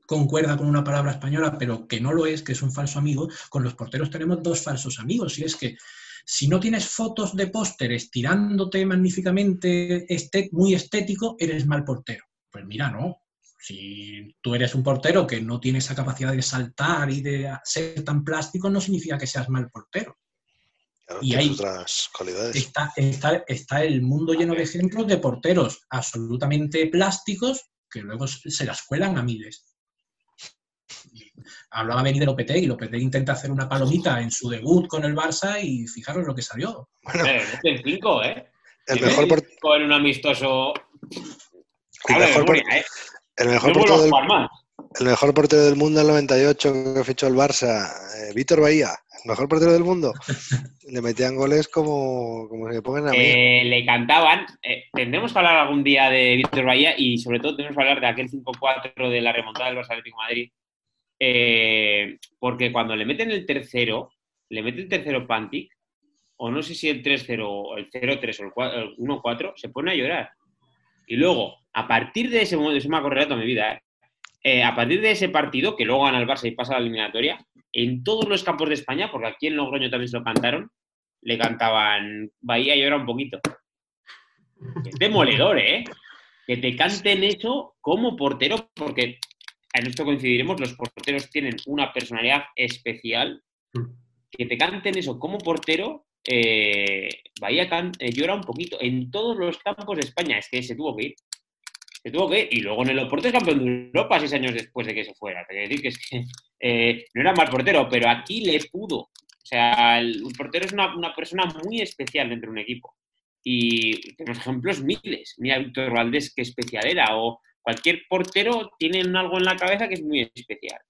concuerda con una palabra española, pero que no lo es, que es un falso amigo, con los porteros tenemos dos falsos amigos. Y es que si no tienes fotos de pósteres tirándote magníficamente muy estético, eres mal portero. Pues mira, no. Si tú eres un portero que no tiene esa capacidad de saltar y de ser tan plástico, no significa que seas mal portero. y hay otras cualidades. Está, está, está el mundo lleno de ejemplos de porteros absolutamente plásticos que luego se las cuelan a miles. Hablaba Beni de Lopetegui, y Lopetegui intenta hacer una palomita en su debut con el Barça y fijaros lo que salió. Bueno, el 5, ¿eh? El mejor portero. En un amistoso. El mejor, ¿eh? el mejor portero del... El mejor portero del mundo en el 98 que fichó el Barça, eh, Víctor Bahía, el mejor portero del mundo. *laughs* le metían goles como, como se ponen a mí. Eh, le cantaban. Eh, tendremos que hablar algún día de Víctor Bahía y sobre todo tenemos que hablar de aquel 5-4 de la remontada del Barça Atlético Madrid. Porque cuando le meten el tercero, le mete el tercero Pantic, o no sé si el 3-0 o el 0-3 o el 1-4, se pone a llorar. Y luego, a partir de ese momento, eso me ha corrido toda mi vida, eh, a partir de ese partido, que luego gana el Barça y pasa a la eliminatoria, en todos los campos de España, porque aquí en Logroño también se lo cantaron, le cantaban Bahía llora un poquito. Es demoledor, ¿eh? Que te canten eso como portero, porque en esto coincidiremos, los porteros tienen una personalidad especial. Que te canten eso como portero, eh, Bahía eh, llora un poquito en todos los campos de España. Es que se tuvo que ir se tuvo que y luego en el Oporto es campeón de Europa seis años después de que se fuera. Te decir que es que *laughs* eh, no era mal portero, pero aquí le pudo. O sea, el, portero es una, persona muy especial dentro de un equipo. Y tenemos ejemplos miles. Mira Víctor Valdés, qué especial era. O cualquier portero tiene algo en la cabeza que es muy especial.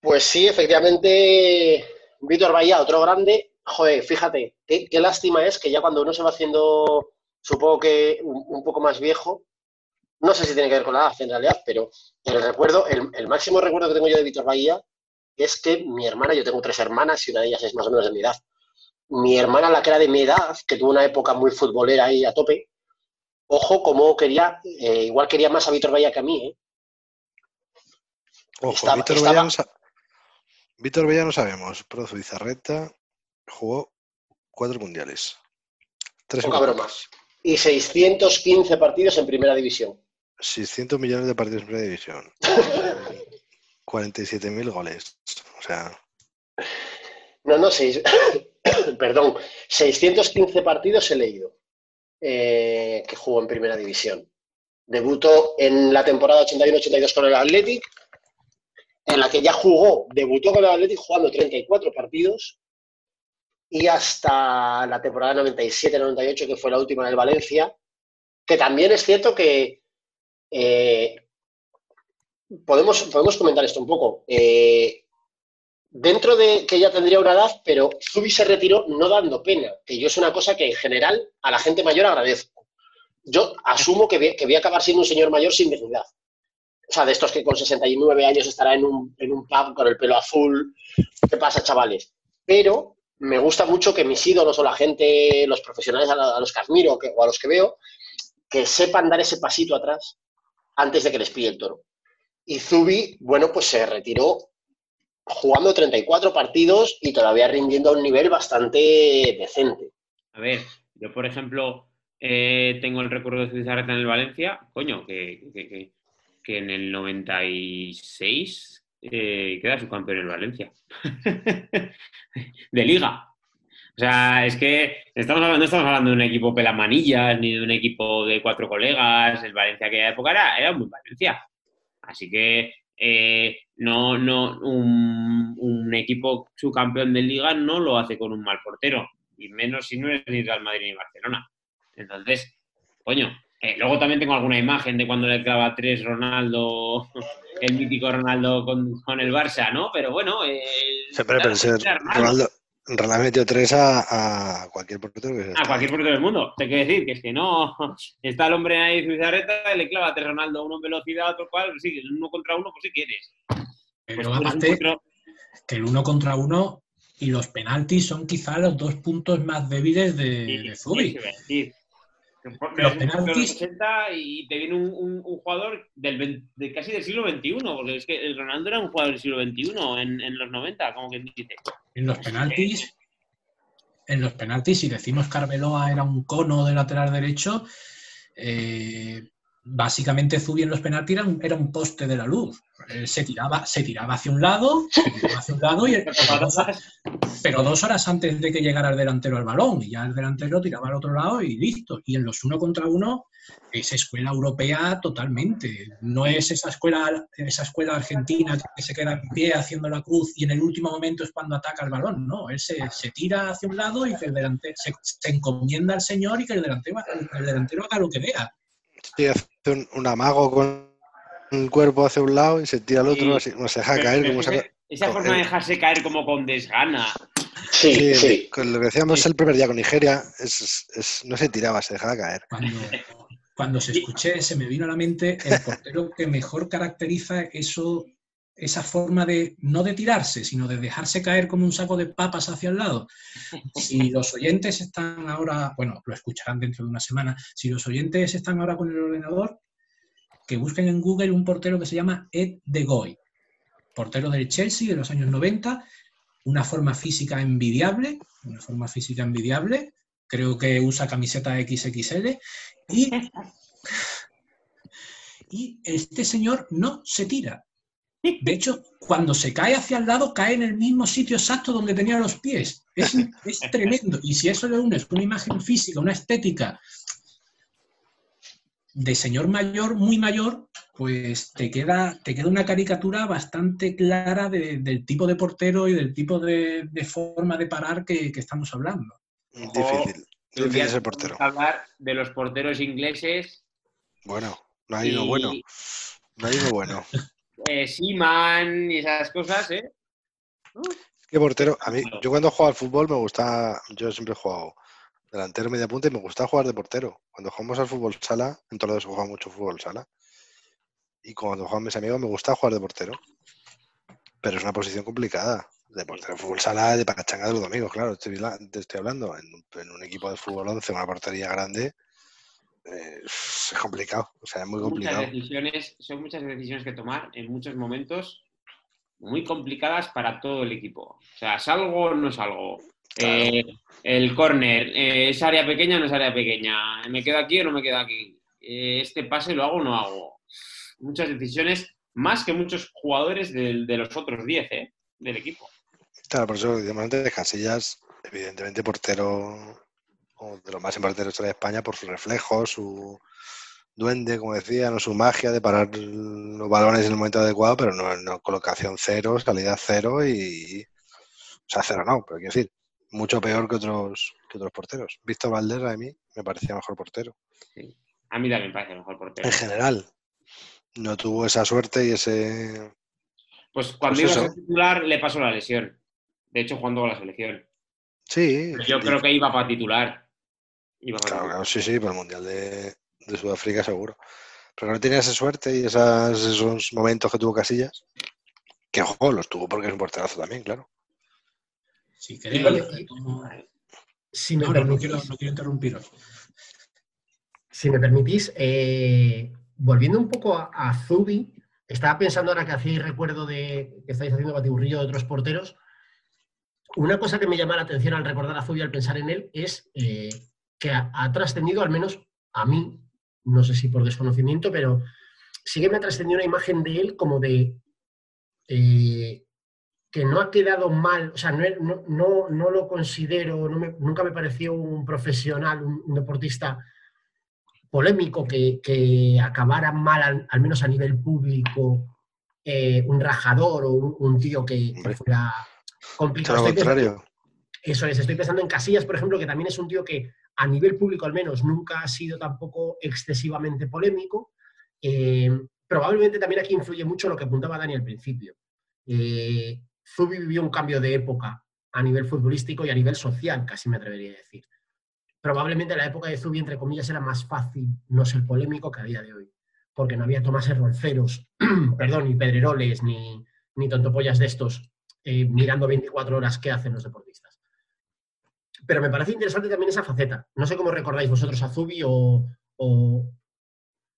Pues sí, efectivamente, Víctor Bahía, otro grande. Joder, fíjate, qué, lástima es que ya cuando uno se va haciendo, supongo que un poco más viejo, no sé si tiene que ver con la edad en realidad, pero el recuerdo, el, máximo recuerdo que tengo yo de Víctor Bahía es que mi hermana, yo tengo tres hermanas y una de ellas es más o menos de mi edad. Mi hermana, la que era de mi edad, que tuvo una época muy futbolera ahí a tope, ojo, como quería, eh, igual quería más a Víctor Bahía que a mí. ¿eh? Ojo, Víctor, Bahía no no sabemos, pero Bizarreta jugó cuatro mundiales. Tres Poca bromas. Y 615 partidos en primera división. 600 millones de partidos en primera división. *laughs* 47.000 goles. O sea. No, no, seis... *coughs* perdón. 615 partidos he leído eh, que jugó en primera división. Debutó en la temporada 81-82 con el Athletic, en la que ya jugó, debutó con el Athletic jugando 34 partidos y hasta la temporada 97-98, que fue la última en el Valencia, que también es cierto que eh, podemos, podemos comentar esto un poco. Eh, dentro de que ya tendría una edad, pero Zubi se retiró no dando pena, que yo es una cosa que en general a la gente mayor agradezco. Yo asumo que voy, a acabar siendo un señor mayor sin dignidad. O sea, de estos que con 69 años estará en un, en un pub con el pelo azul. ¿Qué pasa, chavales? Pero me gusta mucho que mis ídolos o la gente, los profesionales a, los que admiro o a los que veo, que sepan dar ese pasito atrás antes de que les pille el toro. Y Zubi, bueno, pues se retiró jugando 34 partidos y todavía rindiendo a un nivel bastante decente. A ver, yo por ejemplo eh, tengo el recuerdo de Zubizarreta en el Valencia, coño, que, en el 96 eh, queda su campeón en Valencia. *laughs* de liga. O sea, es que estamos hablando, no estamos hablando de un equipo pelamanillas ni de un equipo de cuatro colegas. El Valencia que aquella época era, era muy Valencia. Así que eh, no, no, un, equipo subcampeón de liga no lo hace con un mal portero, y menos si no es ni Real Madrid ni Barcelona. Entonces, coño, eh, luego también tengo alguna imagen de cuando le clava tres Ronaldo, *laughs* el mítico Ronaldo con, el Barça, ¿no? Pero bueno, eh, Ronaldo, Ronaldo metió tres a, cualquier portero que A cualquier portero del mundo. Te quiero decir que es que no. *laughs* Está el hombre ahí, Zubizarreta, y le clava a tres Ronaldo, uno en velocidad, otro cual. Sí, uno contra uno, pues si quieres. Pero pues, aparte, que el uno contra uno y los penaltis son quizá los dos puntos más débiles de, de Zubi. Porque Los penaltis- 80 y te viene un, un- un jugador del, vein- de casi del siglo XXI, porque es que el Ronaldo era un jugador del siglo XXI en, en los 90, como que dice. En los penaltis, en los penaltis, si decimos que Arbeloa era un cono de lateral derecho, eh, básicamente Zubi en los penaltis era un, era un poste de la luz. Eh, se, tiraba, se tiraba hacia un lado, se tiraba hacia un lado, y, *laughs* pero, dos, pero dos horas antes de que llegara el delantero al balón, y ya el delantero tiraba al otro lado y listo. Y en los uno contra uno es escuela europea totalmente. No es esa escuela, esa escuela argentina que se queda en pie haciendo la cruz y en el último momento es cuando ataca el balón. No, él se, se tira hacia un lado y que el delantero se, se encomienda al señor y que el delantero, el delantero haga lo que vea. Sí, hace un, un amago con el cuerpo hacia un lado y se tira al otro, Sí. así, como se deja Pero- caer. pero Como ese- se- *laughs* esa forma de eh, dejarse caer como con desgana. Sí, sí, sí. con lo que decíamos Sí. el primer día con Nigeria, es, es- no se tiraba, se dejaba caer. Cuando, cuando se escuché, se me vino a la mente el portero que mejor caracteriza eso, esa forma de, no de tirarse, sino de dejarse caer como un saco de papas hacia el lado. Si *laughs* los oyentes están ahora, bueno, lo escucharán dentro de una semana, si los oyentes están ahora con el ordenador, que busquen en Google un portero que se llama Ed De Goy, portero del Chelsea de los años 90, una forma física envidiable, una forma física envidiable, creo que usa camiseta XXL y, *laughs* y este señor no se tira. De hecho, cuando se cae hacia el lado, cae en el mismo sitio exacto donde tenía los pies. Es, es tremendo. Y si eso le unes con una imagen física, una estética de señor mayor, muy mayor, pues te queda, te queda una caricatura bastante clara de- del tipo de portero y del tipo de, de forma de parar que, que estamos hablando. Difícil. Difícil ser portero. hablar de los porteros ingleses. Bueno, no uno y, bueno. No hay uno bueno. *laughs* eh, Seaman y esas cosas, ¿eh? ¿Qué portero? A mí, yo cuando jugaba al fútbol me gusta, yo siempre he jugado delantero, media punta y me gusta jugar de portero. Cuando jugamos al fútbol sala, en Toledo se juega mucho fútbol sala. Y cuando juegan mis amigos me gusta jugar de portero. Pero es una posición complicada. De portero, fútbol sala, de pachanga de los domingos, claro, te estoy hablando. En, un- en un equipo de fútbol 11, una portería grande, eh, *laughs* es complicado. O sea, es muy muchas complicado. decisiones, son muchas decisiones que tomar en muchos momentos muy complicadas para todo el equipo. O sea, salgo o no salgo. Claro. Eh, el córner, eh, ¿es área pequeña o no es área pequeña? ¿Me quedo aquí o no me quedo aquí? ¿Este pase lo hago o no hago? Muchas decisiones, más que muchos jugadores de, los otros 10 ¿eh? del equipo. Claro, por eso antes de Casillas, evidentemente portero, de los más importantes de la historia de España, por su reflejo, su duende, como decían, o su magia de parar los balones en el momento adecuado, pero no, no colocación cero, salida cero y. O sea, cero no, pero quiero decir, mucho peor que otros, que otros porteros. Víctor Valdés a mí me parecía mejor portero. A mí también me parece mejor portero. En general, no tuvo esa suerte y ese. Pues cuando Pues iba a ser titular le pasó la lesión. De hecho, jugando con la selección. Sí, yo creo que iba para titular. Iba Claro, claro, sí, sí, para el Mundial de, de Sudáfrica seguro. Pero no tenía esa suerte y esas, esos momentos que tuvo Casillas. Que ojo, los tuvo porque es un porterazo también, claro. Si queréis, Vale. retomo- Si me No, no, no permitís, quiero, no quiero interrumpiros. si me permitís, eh, volviendo un poco a, a Zubi, estaba pensando ahora que hacíais recuerdo de que estáis haciendo batiburrillo de otros porteros. Una cosa que me llama la atención al recordar a Zubi al pensar en él es eh, que ha, ha trascendido, al menos a mí, no sé si por desconocimiento, pero sí que me ha trascendido una imagen de él como de eh, que no ha quedado mal, o sea, no, no, no- no lo considero, no me- nunca me pareció un profesional, un, un deportista polémico que, que acabara mal, al, al menos a nivel público, eh, un rajador o un, un tío que, fuera Todo complicado. lo pensando- eso es, estoy pensando en Casillas, por ejemplo, que también es un tío que a nivel público al menos nunca ha sido tampoco excesivamente polémico. Eh, probablemente también aquí influye mucho lo que apuntaba Dani al principio. Eh, Zubi vivió un cambio de época a nivel futbolístico y a nivel social, casi me atrevería a decir. Probablemente la época de Zubi, entre comillas, era más fácil no ser polémico que a día de hoy, porque no había Tomases Rolferos, *clears throat* perdón, ni Pedreroles, ni, ni tontopollas de estos, eh, mirando 24 horas qué hacen los deportistas. Pero me parece interesante también esa faceta. No sé cómo recordáis vosotros a Zubi o, o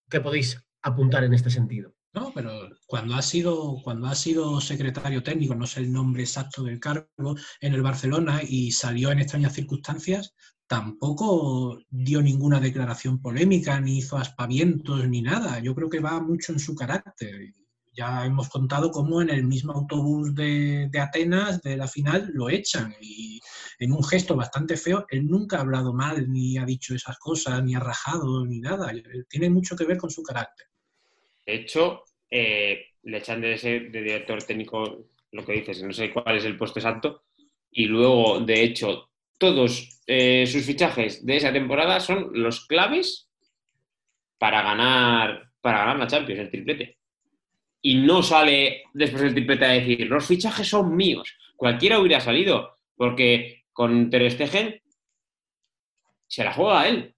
qué podéis apuntar en este sentido. No, pero cuando ha sido, cuando ha sido secretario técnico, no sé el nombre exacto del cargo, en el Barcelona y salió en extrañas circunstancias, tampoco dio ninguna declaración polémica, ni hizo aspavientos, ni nada. Yo creo que va mucho en su carácter. Ya hemos contado cómo en el mismo autobús de, Atenas, de la final, lo echan. Y en un gesto bastante feo, él nunca ha hablado mal, ni ha dicho esas cosas, ni ha rajado, ni nada. Tiene mucho que ver con su carácter. De hecho, eh, le echan de ese de director técnico, lo que dices, no sé cuál es el puesto exacto, y luego, de hecho, todos eh, sus fichajes de esa temporada son los claves para ganar, para ganar la Champions, el triplete. Y no sale después del triplete a decir, los fichajes son míos. Cualquiera hubiera salido, porque con Ter Stegen se la juega a él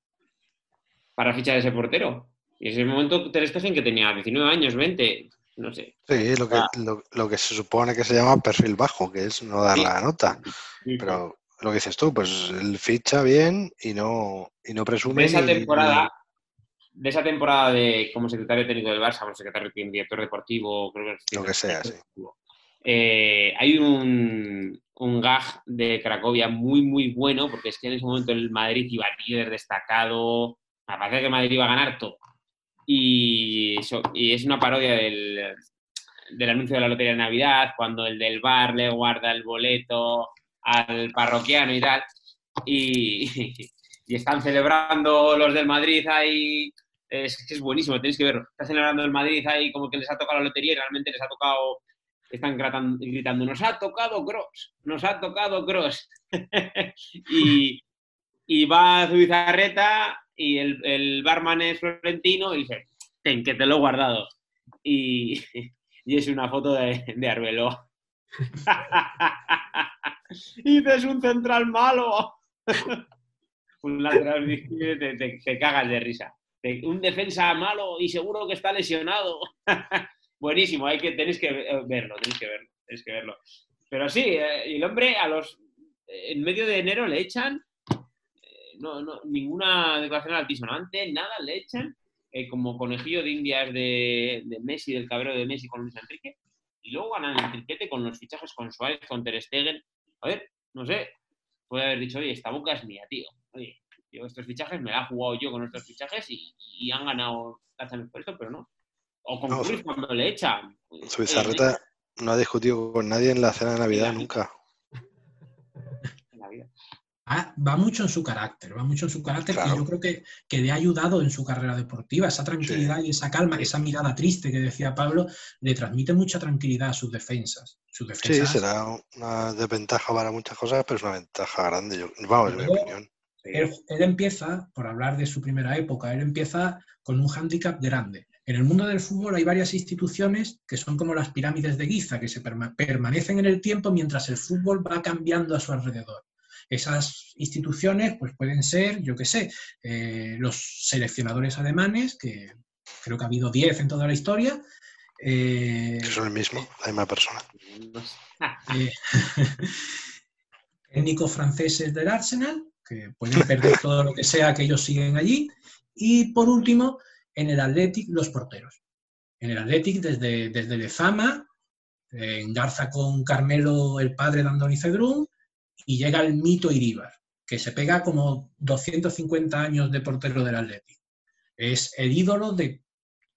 para fichar a ese portero. Y en ese momento Ter Stegen que tenía 19 años, 20, no sé. Sí, lo que, Ah. lo, lo que se supone que se llama perfil bajo, que es no dar Sí. la nota. Sí, Pero lo que dices tú, pues él ficha bien y no, y no presume. esa temporada, de esa temporada de como secretario técnico del Barça, como secretario director deportivo, creo que Lo que sea, sí. Eh, hay un, un gag de Cracovia muy, muy bueno, porque es que en ese momento el Madrid iba líder destacado, me parece que el Madrid iba a ganar todo. Y, eso- y es una parodia del, del anuncio de la Lotería de Navidad, cuando el del bar le guarda el boleto al parroquiano y tal. Y, *laughs* y están celebrando los del Madrid ahí. Es es buenísimo, tenéis que verlo. Está celebrando el Madrid ahí como que les ha tocado la lotería y realmente les ha tocado. Están gritando, nos ha tocado Cross, nos ha tocado Cross. *laughs* y, y va Zubizarreta y el, el barman es Florentino y dice, ten, que te lo he guardado. Y, *laughs* y es una foto de, de *laughs* y dices un central malo. un lateral te- te cagas de risa. Un defensa malo y seguro que está lesionado. *laughs* Buenísimo, hay que, tenéis que eh, verlo, tenéis que verlo, que verlo. Pero sí, eh, el hombre a los en medio de enero le echan eh, no, no, ninguna declaración altisonante, nada le echan, eh, como conejillo de indias de, de Messi, del cabrero de Messi con Luis Enrique, y luego ganan el triplete con los fichajes con Suárez, con Ter Stegen. A ver, no sé, puede haber dicho, oye, esta boca es mía, tío. Oye, yo estos fichajes me la he jugado yo con estos fichajes y, y han ganado Champions por esto, pero no. O con No, Cruz cuando le echan. Su bizarreta no ha discutido con nadie en la cena de Navidad nunca. *laughs* en la vida. Ah, va mucho en su carácter, va mucho en su carácter Claro. y yo creo que, que le ha ayudado en su carrera deportiva. Esa tranquilidad y esa calma, esa mirada triste que decía Pablo, le transmite mucha tranquilidad a sus defensas. Sus Sí, será una desventaja para muchas cosas, pero es una ventaja grande. Yo, vamos, en mi opinión. Él, él empieza, por hablar de su primera época, él empieza con un hándicap grande. En el mundo del fútbol hay varias instituciones que son como las pirámides de Giza, que se perma- permanecen en el tiempo mientras el fútbol va cambiando a su alrededor. Esas instituciones pues pueden ser, yo qué sé, eh, los seleccionadores alemanes, que creo que ha habido 10 en toda la historia, eh, Que son el mismo, la misma persona. *laughs* Eh, *laughs* técnicos franceses del Arsenal, que pueden perder *laughs* todo lo que sea que ellos siguen allí. Y por último, en el Athletic, los porteros. En el Athletic, desde, desde Lezama, eh, engarza con Carmelo, el padre de Andoni Cedrún, y llega el mito Iríbar, que se pega como 250 años de portero del Athletic. Es el ídolo de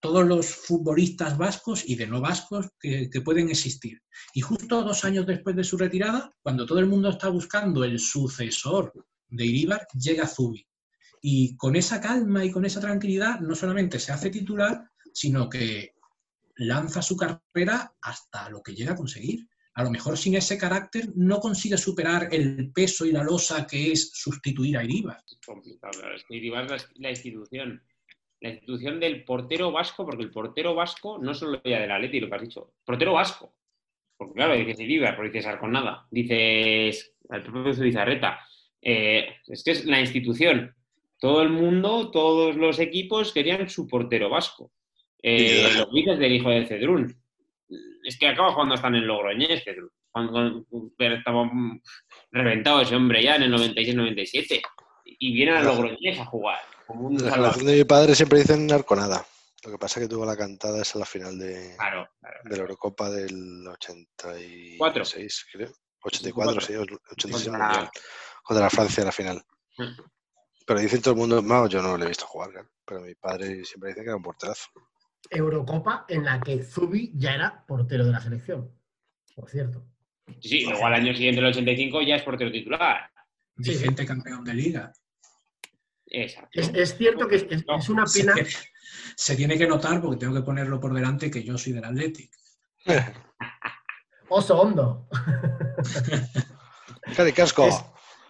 todos los futbolistas vascos y de no vascos que, que pueden existir. Y justo dos años después de su retirada, cuando todo el mundo está buscando el sucesor de Iríbar, llega Zubi. Y con esa calma y con esa tranquilidad, no solamente se hace titular, sino que lanza su carrera hasta lo que llega a conseguir. A lo mejor sin ese carácter no consigue superar el peso y la losa que es sustituir a Iríbar. Es complicado. Es que Iribar es la, institución. La institución del portero vasco, porque el portero vasco no solo ya del Atleti, lo que has dicho, portero vasco. Porque claro, dices Iribar, porque dices Arconada, dices al propio Zubizarreta. Eh, es que es la institución. Todo el mundo, todos los equipos querían su portero vasco. Eh, Y- lo que dices del hijo de Cedrún. Es que acaba jugando hasta en el Logroñés, Cedrún. Cuando- pero estaba- reventado ese hombre ya en el 96-97. Y viene a Logroñés a jugar. Como un La generación de mi padre siempre dicen Arconada. Lo que pasa es que tuvo la cantada esa la final de, Claro, claro. de la Eurocopa del 86, Cuatro. creo. 84, sí, 86 Contra- Francia en la final. Mm. Pero dicen todo el mundo, no, yo no le he visto jugar, claro, pero mi padre siempre dice que era un porterazo. Eurocopa en la que Zubi ya era portero de la selección, por cierto. Sí, sí, luego al año siguiente, el 85, ya es portero titular. Sí, sí. Vigente campeón de liga. Exacto. Es, es cierto que es, una Se pena. tiene, se tiene que notar, porque tengo que ponerlo por delante, que yo soy del Athletic. *laughs* Oso hondo. ¡Cari casco! Es-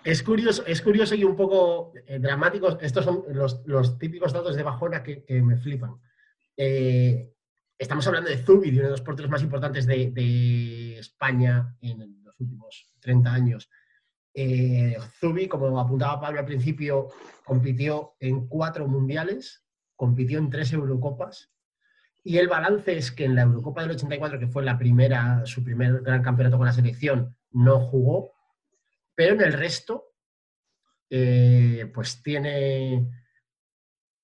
Es curioso, es curioso y un poco eh, dramático. Estos son los, típicos datos de bajona que, me flipan. Eh, estamos hablando de Zubi, de uno de los porteros más importantes de, de España en los últimos 30 años. Eh, Zubi, como apuntaba Pablo al principio, compitió en cuatro mundiales, compitió en tres Eurocopas. Y el balance es que en la Eurocopa del 84, que fue la primera, su primer gran campeonato con la selección, no jugó, pero en el resto, eh, pues tiene,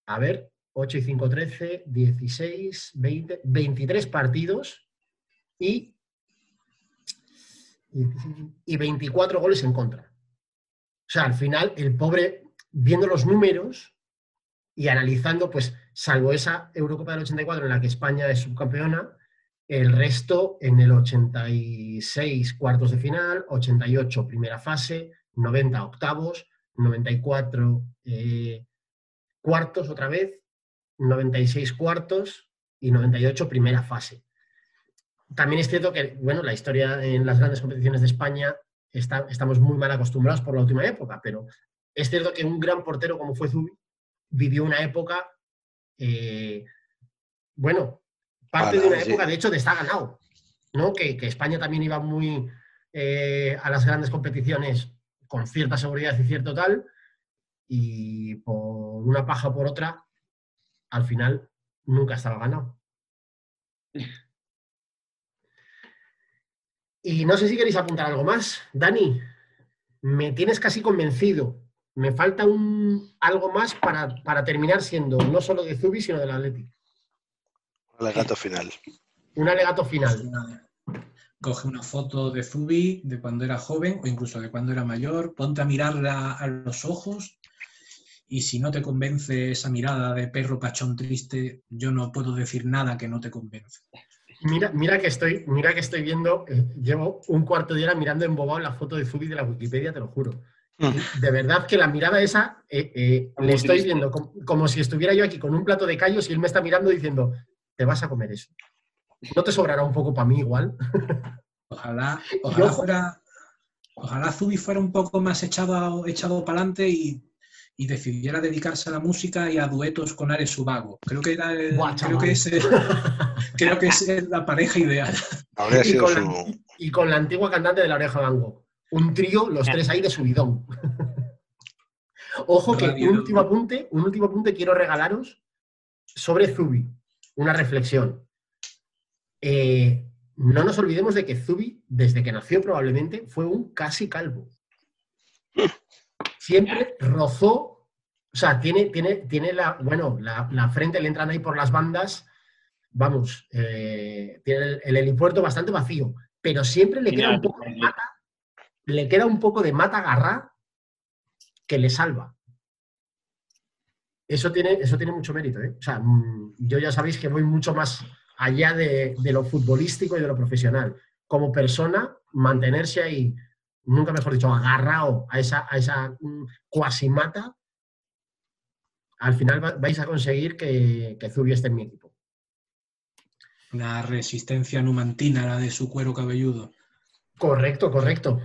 a ver, 8 y 5, 13, 16, 20, 23 partidos y, y 24 goles en contra. O sea, al final, el pobre, viendo los números y analizando, pues, salvo esa Eurocopa del 84 en la que España es subcampeona, el resto en el 86 cuartos de final, 88 primera fase, 90 octavos, 94 eh, cuartos otra vez, 96 cuartos y 98 primera fase. También es cierto que, bueno, la historia en las grandes competiciones de España está- estamos muy mal acostumbrados por la última época, pero es cierto que un gran portero como fue Zubi vivió una época, eh, bueno, parte de una sí. época, de hecho, de está ganado, ¿no? Que, que España también iba muy eh, a las grandes competiciones con cierta seguridad y cierto tal, y por una paja o por otra, al final nunca estaba ganado. Y no sé si queréis apuntar algo más. Dani, me tienes casi convencido. Me falta un, algo más para, para terminar siendo no solo de Zubi, sino del Athletic. Un alegato final. Un alegato final. Coge una foto de Zubi de cuando era joven o incluso de cuando era mayor, ponte a mirarla a los ojos y si no te convence esa mirada de perro pachón triste, yo no puedo decir nada que no te convence. Mira, mira que estoy, mira que estoy viendo, eh, llevo un cuarto de hora mirando embobado la foto de Zubi de la Wikipedia, te lo juro. Y De verdad que la mirada esa eh, eh, le estoy triste. viendo como, como si estuviera yo aquí con un plato de callos y él me está mirando diciendo, te vas a comer eso. ¿No te sobrará un poco para mí igual? *laughs* Ojalá, ojalá ojo- fuera, ojalá Zubi fuera un poco más echado, echado para adelante y, y decidiera dedicarse a la música y a duetos con Ares Subago. Creo que era el- Buah, creo que es, *laughs* creo que es la pareja ideal. Habría Y sido con, su. la, y con la antigua cantante de La Oreja Van Gogh. Un trío, los tres ahí de subidón. *laughs* Ojo que un último apunte, un último apunte quiero regalaros sobre Zubi. Una reflexión. Eh, no nos olvidemos de que Zubi, desde que nació probablemente, fue un casi calvo. Siempre rozó, o sea, tiene, tiene, tiene la, bueno, la, la frente le entran ahí por las bandas, vamos, eh, tiene el, el helipuerto bastante vacío, pero siempre le queda un poco de mata, le queda un poco de mata agarrá que le salva. Eso tiene, eso tiene mucho mérito, ¿eh? O sea, mm, yo ya sabéis que voy mucho más allá de, de lo futbolístico y de lo profesional. Como persona, mantenerse ahí, nunca mejor dicho, agarrado a esa, a esa mm, cuasimata, al final va- vais a conseguir que, que Zubi esté en mi equipo. La resistencia numantina, la de su cuero cabelludo. Correcto, correcto.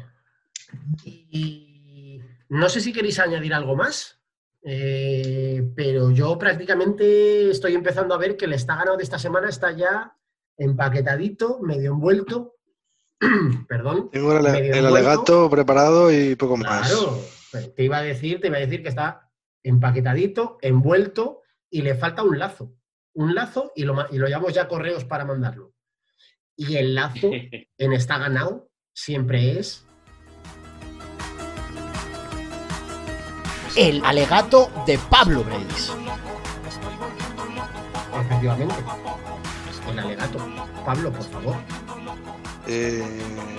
Y no sé si queréis añadir algo más, eh, pero yo prácticamente estoy empezando a ver que el está ganado de esta semana está ya empaquetadito, medio envuelto. *clears throat* Perdón. Tengo el, medio el envuelto. alegato preparado y poco más. Claro, te iba a decir, te iba a decir que está empaquetadito, envuelto y le falta un lazo. Un lazo y lo, y lo llevamos ya correos para mandarlo. Y el lazo *laughs* en está ganado siempre es el alegato de Pablo Breis. Efectivamente. El alegato. Pablo, por favor. Eh,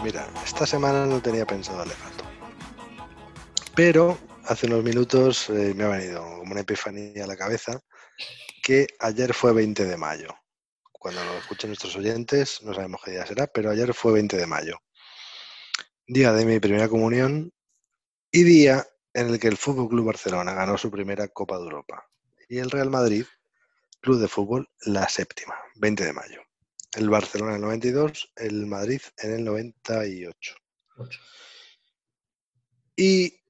mira, esta semana no tenía pensado alegato. Pero hace unos minutos eh, me ha venido como una epifanía a la cabeza que ayer fue 20 de mayo. Cuando lo escuchen nuestros oyentes, no sabemos qué día será, pero ayer fue 20 de mayo. Día de mi primera comunión y día en el que el Fútbol Club Barcelona ganó su primera Copa de Europa y el Real Madrid, Club de Fútbol, la séptima, 20 de mayo. El Barcelona en el 92, el Madrid en el 98. Y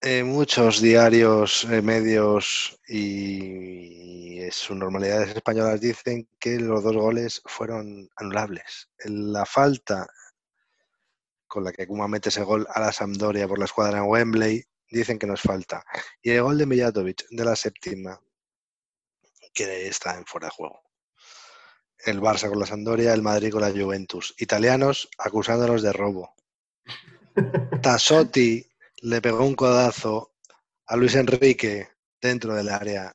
eh, muchos diarios, eh, medios y, y sus normalidades españolas dicen que los dos goles fueron anulables. La falta con la que Kuma mete ese gol a la Sampdoria por la escuadra en Wembley, dicen que nos falta. Y el gol de Mijatovic de la séptima, que está en fuera de juego. El Barça con la Sampdoria, el Madrid con la Juventus. Italianos acusándonos de robo. *laughs* Tassotti le pegó un codazo a Luis Enrique dentro del área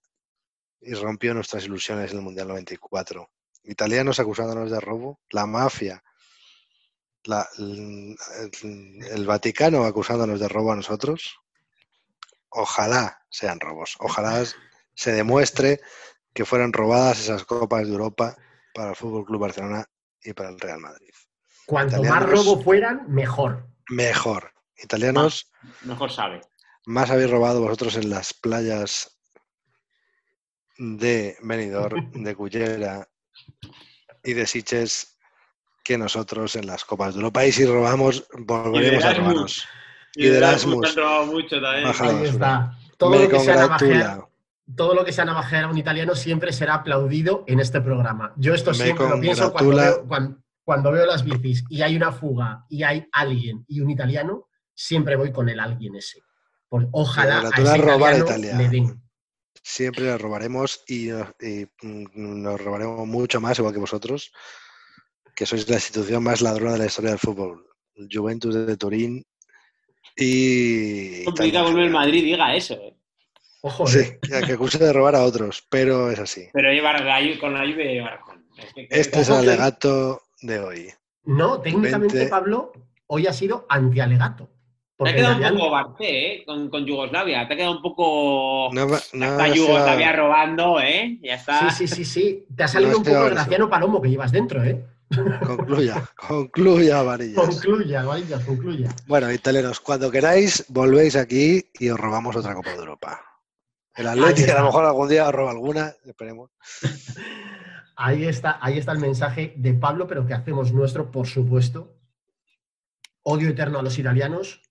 y rompió nuestras ilusiones en el Mundial 94. Italianos acusándonos de robo. La mafia la, el, el Vaticano acusándonos de robo a nosotros, ojalá sean robos, ojalá *laughs* se demuestre que fueran robadas esas copas de Europa para el Fútbol Club Barcelona y para el Real Madrid. Cuanto más robo fueran, mejor. Mejor. Italianos, Mejor sabe. más habéis robado vosotros en las playas de Benidorm, *laughs* de Cullera y de Siches que nosotros en las Copas de Europa. Y si robamos, volveremos a robarnos. Y de Erasmus. han robado mucho también. Ahí está. Todo Me lo, que sea todo lo que sea navajear a un italiano siempre será aplaudido en este programa. Yo esto Me siempre lo pienso cuando veo, cuan- cuando veo las bicis y hay una fuga y hay alguien y un italiano, siempre voy con el alguien ese. Ojalá a ese robar italiano Italia. le den. Siempre la robaremos y, mm, nos robaremos mucho más, igual que vosotros, que sois la institución más ladrona de la historia del fútbol. Juventus de Turín y... Complicado volver el Madrid diga eso. eh. Ojo, Sí, eh. que acuse de robar a otros, pero es así. Pero llevar la, con la lluvia lleva razón. Es que- Este es el alegato de hoy. No, técnicamente, 20. Pablo, hoy ha sido antialegato. Te ha quedado un poco Barcé, ¿eh? Con, con Yugoslavia. Te ha quedado un poco. No, no Yugoslavia robando, ¿eh? Ya está. Sí, sí, sí, sí. Te ha salido No un poco el Graciano Palomo que llevas dentro, ¿eh? Concluya, concluya, varillas. Concluya, varillas, concluya. Bueno, italianos, cuando queráis, volvéis aquí y os robamos otra Copa de Europa. El Atleti, está. a lo mejor algún día os roba alguna, esperemos. *laughs* Ahí está, ahí está el mensaje de Pablo, pero que hacemos nuestro, por supuesto. Odio eterno a los italianos,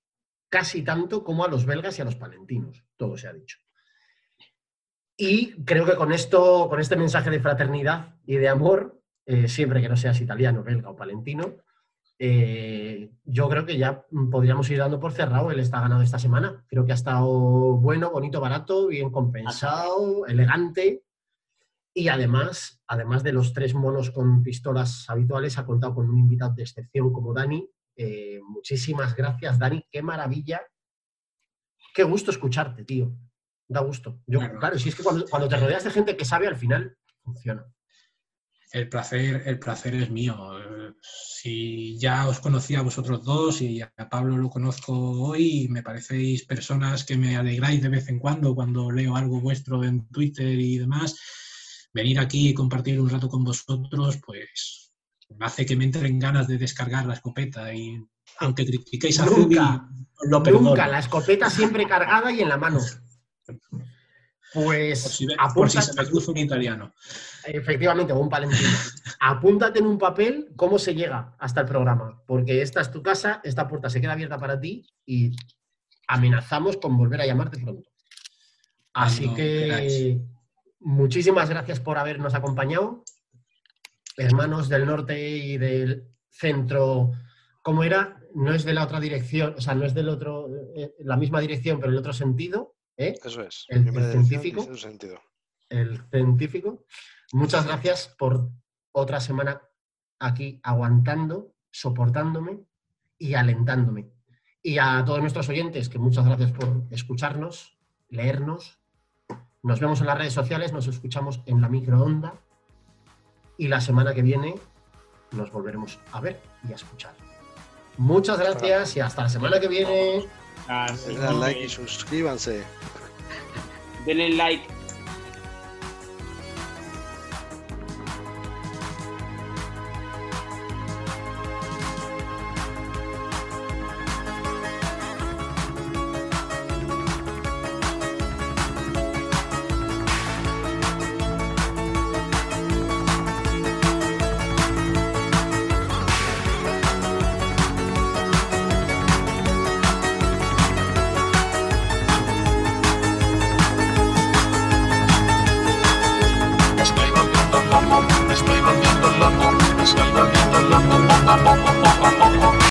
casi tanto como a los belgas y a los palentinos, todo se ha dicho. Y creo que con esto, con este mensaje de fraternidad y de amor, eh, siempre que no seas italiano, belga o palentino, eh, yo creo que ya podríamos ir dando por cerrado el está ganado esta semana. Creo que ha estado bueno, bonito, barato, bien compensado, elegante. Y además, además de los tres monos con pistolas habituales, ha contado con un invitado de excepción como Dani. Eh, muchísimas gracias, Dani. Qué maravilla. Qué gusto escucharte, tío. Da gusto. Yo, Claro. si es que cuando, cuando te rodeas de gente que sabe, al final funciona. El placer, el placer es mío. Si ya os conocía a vosotros dos y a Pablo lo conozco hoy, me parecéis personas que me alegráis de vez en cuando cuando leo algo vuestro en Twitter y demás. Venir aquí y compartir un rato con vosotros, pues hace que me entren ganas de descargar la escopeta y aunque critiquéis a Nunca, Zubi, lo perdono. Nunca, la escopeta siempre cargada y en la mano. *laughs* Por Pues si, ve- por si se me cruza un italiano. Efectivamente, un palentino. Apúntate en un papel cómo se llega hasta el programa, porque esta es tu casa, esta puerta se queda abierta para ti y amenazamos con volver a llamarte pronto. Así que queráis. muchísimas gracias por habernos acompañado, hermanos del norte y del centro. ¿Cómo era? No es de la otra dirección, o sea, no es del otro, eh, la misma dirección, pero en el otro sentido. ¿eh? Eso es. El- científico. sentido. el científico. Muchas gracias por otra semana aquí aguantando, soportándome y alentándome. Y a todos nuestros oyentes, que muchas gracias por escucharnos leernos. Nos vemos en las redes sociales, nos escuchamos en la microonda y la semana que viene nos volveremos a ver y a escuchar. Muchas gracias y hasta la semana que viene. Denle al like y suscríbanse. Denle like.